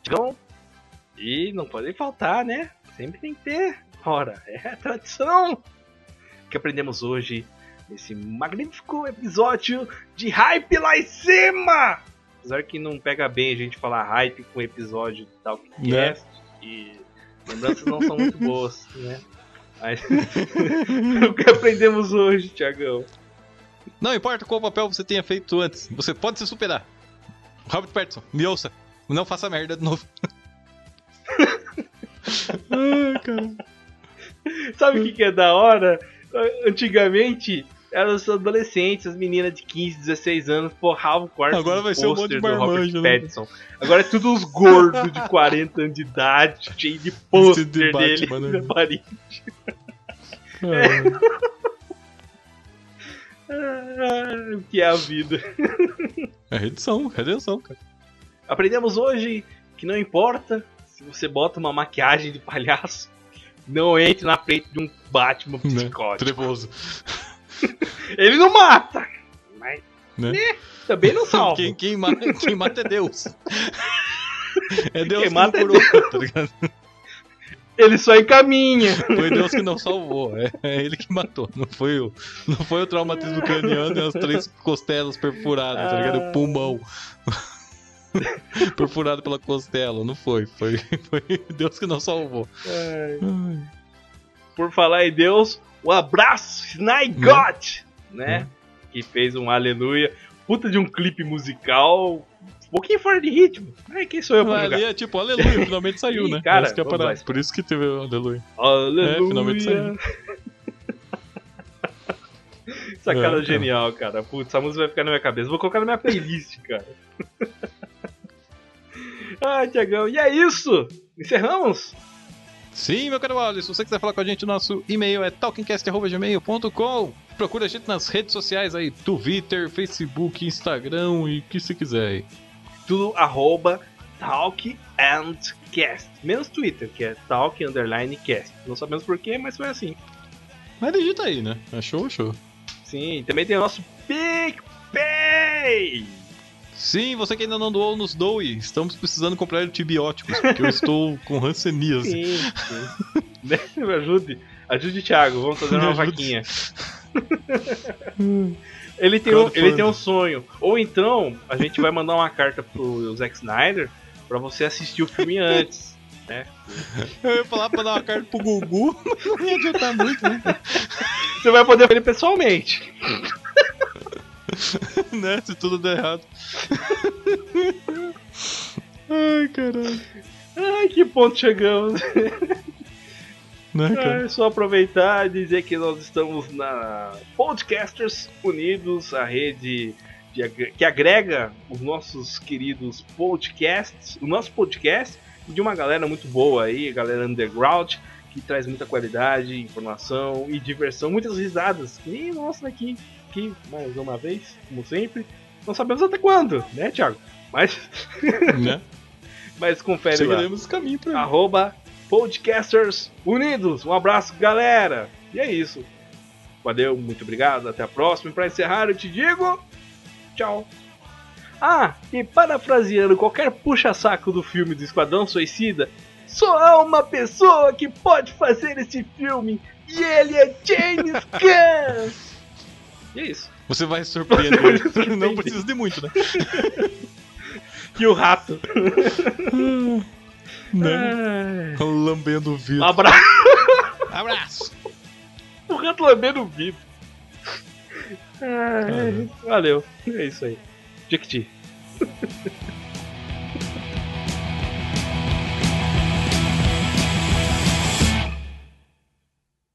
Então, e não pode faltar, né? Sempre tem que ter. Ora, é a tradição que aprendemos hoje nesse magnífico episódio de Hype lá em cima! Apesar que não pega bem a gente falar hype com episódio de tal que Né? cast, e lembranças não são muito boas, né? Mas o que aprendemos hoje, Tiagão? Não importa qual papel você tenha feito antes, você pode se superar. Robert Pattinson, me ouça. Não faça merda de novo. Ai, cara. Sabe o que, que é da hora? Antigamente, eram os adolescentes, as meninas de 15, 16 anos, porravam o quarto Agora vai ser um monte de marmanjo, né? Agora é tudo os gordos de 40 anos de idade, cheio de pôster de dele né? na parede. Ah, o que é a vida? É redenção, redenção, cara. Aprendemos hoje que não importa se você bota uma maquiagem de palhaço, não entre na frente de um Batman Né? psicótico. Trevoso. Ele não mata, mas Né? também não salva. Quem, quem, mata, quem mata é Deus. É Deus Quem que mata é não curou, tá ligado? Ele só encaminha. Foi Deus que não salvou. É, é ele que matou. Não foi o, não foi o traumatismo craniano e as três costelas perfuradas, tá ligado? Ah. O pulmão. Perfurado pela costela. Não foi. Foi, foi Deus que não salvou. Ai. Por falar em Deus, um abraço, Snai God, né? Que fez um aleluia. Puta de um clipe musical. Um pouquinho fora de ritmo. Ai, quem sou eu pra jogar? ali é tipo, aleluia, finalmente saiu, Ih, né? cara, que é. Por isso que teve aleluia. Aleluia. É, finalmente saiu. Essa cara É, cara. genial, cara. Putz, essa música vai ficar na minha cabeça. Vou colocar na minha playlist, cara. Ai, Tiagão. E é isso. Encerramos? Sim, meu caro Wallace, se você quiser falar com a gente, nosso e-mail é talkingcast.gmail.com Procura a gente nas redes sociais aí, Twitter, Facebook, Instagram e o que você quiser aí. Tudo arroba Talk and Cast. Menos Twitter, que é Talk Underline Cast. Não sabemos porquê, mas foi assim. Mas digita aí, né? Achou, achou. Sim, também tem o nosso PicPay. Sim, você que ainda não doou, nos doe. Estamos precisando comprar antibióticos, porque eu estou com ranceníase. Sim, sim. Né? Me ajude. Ajude o Thiago, vamos fazer Me uma ajude. vaquinha. ele, tem um, ele tem um sonho. Ou então, a gente vai mandar uma carta pro Zack Snyder pra você assistir o filme antes. Né? Eu ia falar pra dar uma carta pro Gugu, não ia adiantar muito, né? Você vai poder ver ele pessoalmente. né? Se tudo der errado. Ai, caralho. Ai, que ponto chegamos. Né, cara? É só aproveitar e dizer que nós estamos na Podcasters Unidos, a rede de que agrega os nossos queridos podcasts, o nosso podcast de uma galera muito boa aí, a galera underground, que traz muita qualidade, informação e diversão, muitas risadas, que nem nós aqui, aqui mais uma vez, como sempre. Não sabemos até quando, né, Thiago? Mas, né? mas confere lá Seguiremos esse caminho pra arroba Podcasters Unidos. Um abraço, galera. E é isso. Valeu, muito obrigado. Até a próxima. E pra encerrar, eu te digo tchau. Ah, e parafraseando qualquer puxa-saco do filme do Esquadrão Suicida, só há uma pessoa que pode fazer esse filme e ele é James Gunn. E é isso. Você vai surpreender. Não precisa de muito, né? E o rato. né? Ai. Lambendo o vidro. abraço. Abraço! O rato lambendo o vidro. Ai, Valeu. É isso aí. Jequiti.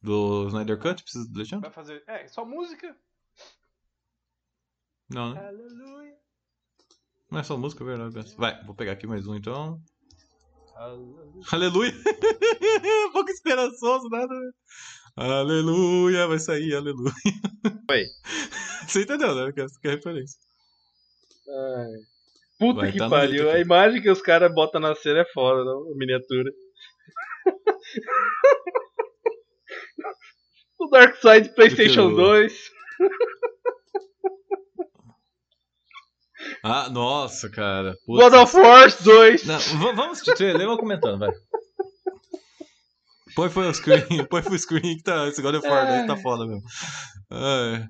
Do Snyder Cut? Precisa do Alexandre? Vai fazer. É, só música. Não, né? Aleluia. Não é só música, é verdade. Vai, vou pegar aqui mais um então. Aleluia. Aleluia! Pouco esperançoso, nada. Aleluia, vai sair, aleluia. Oi. Você entendeu, né? Que é a referência. Ai. Puta Vai, que tá pariu. A imagem que os caras botam na cena é foda, não? A miniatura. o Dark Side PlayStation Eu- 2. Ah, nossa, cara. Putz. God of War 2. Não, vamos assistir eu vou comentando, vai. Põe full screen, põe full screen que tá. Esse God of War daí tá foda mesmo. Ai.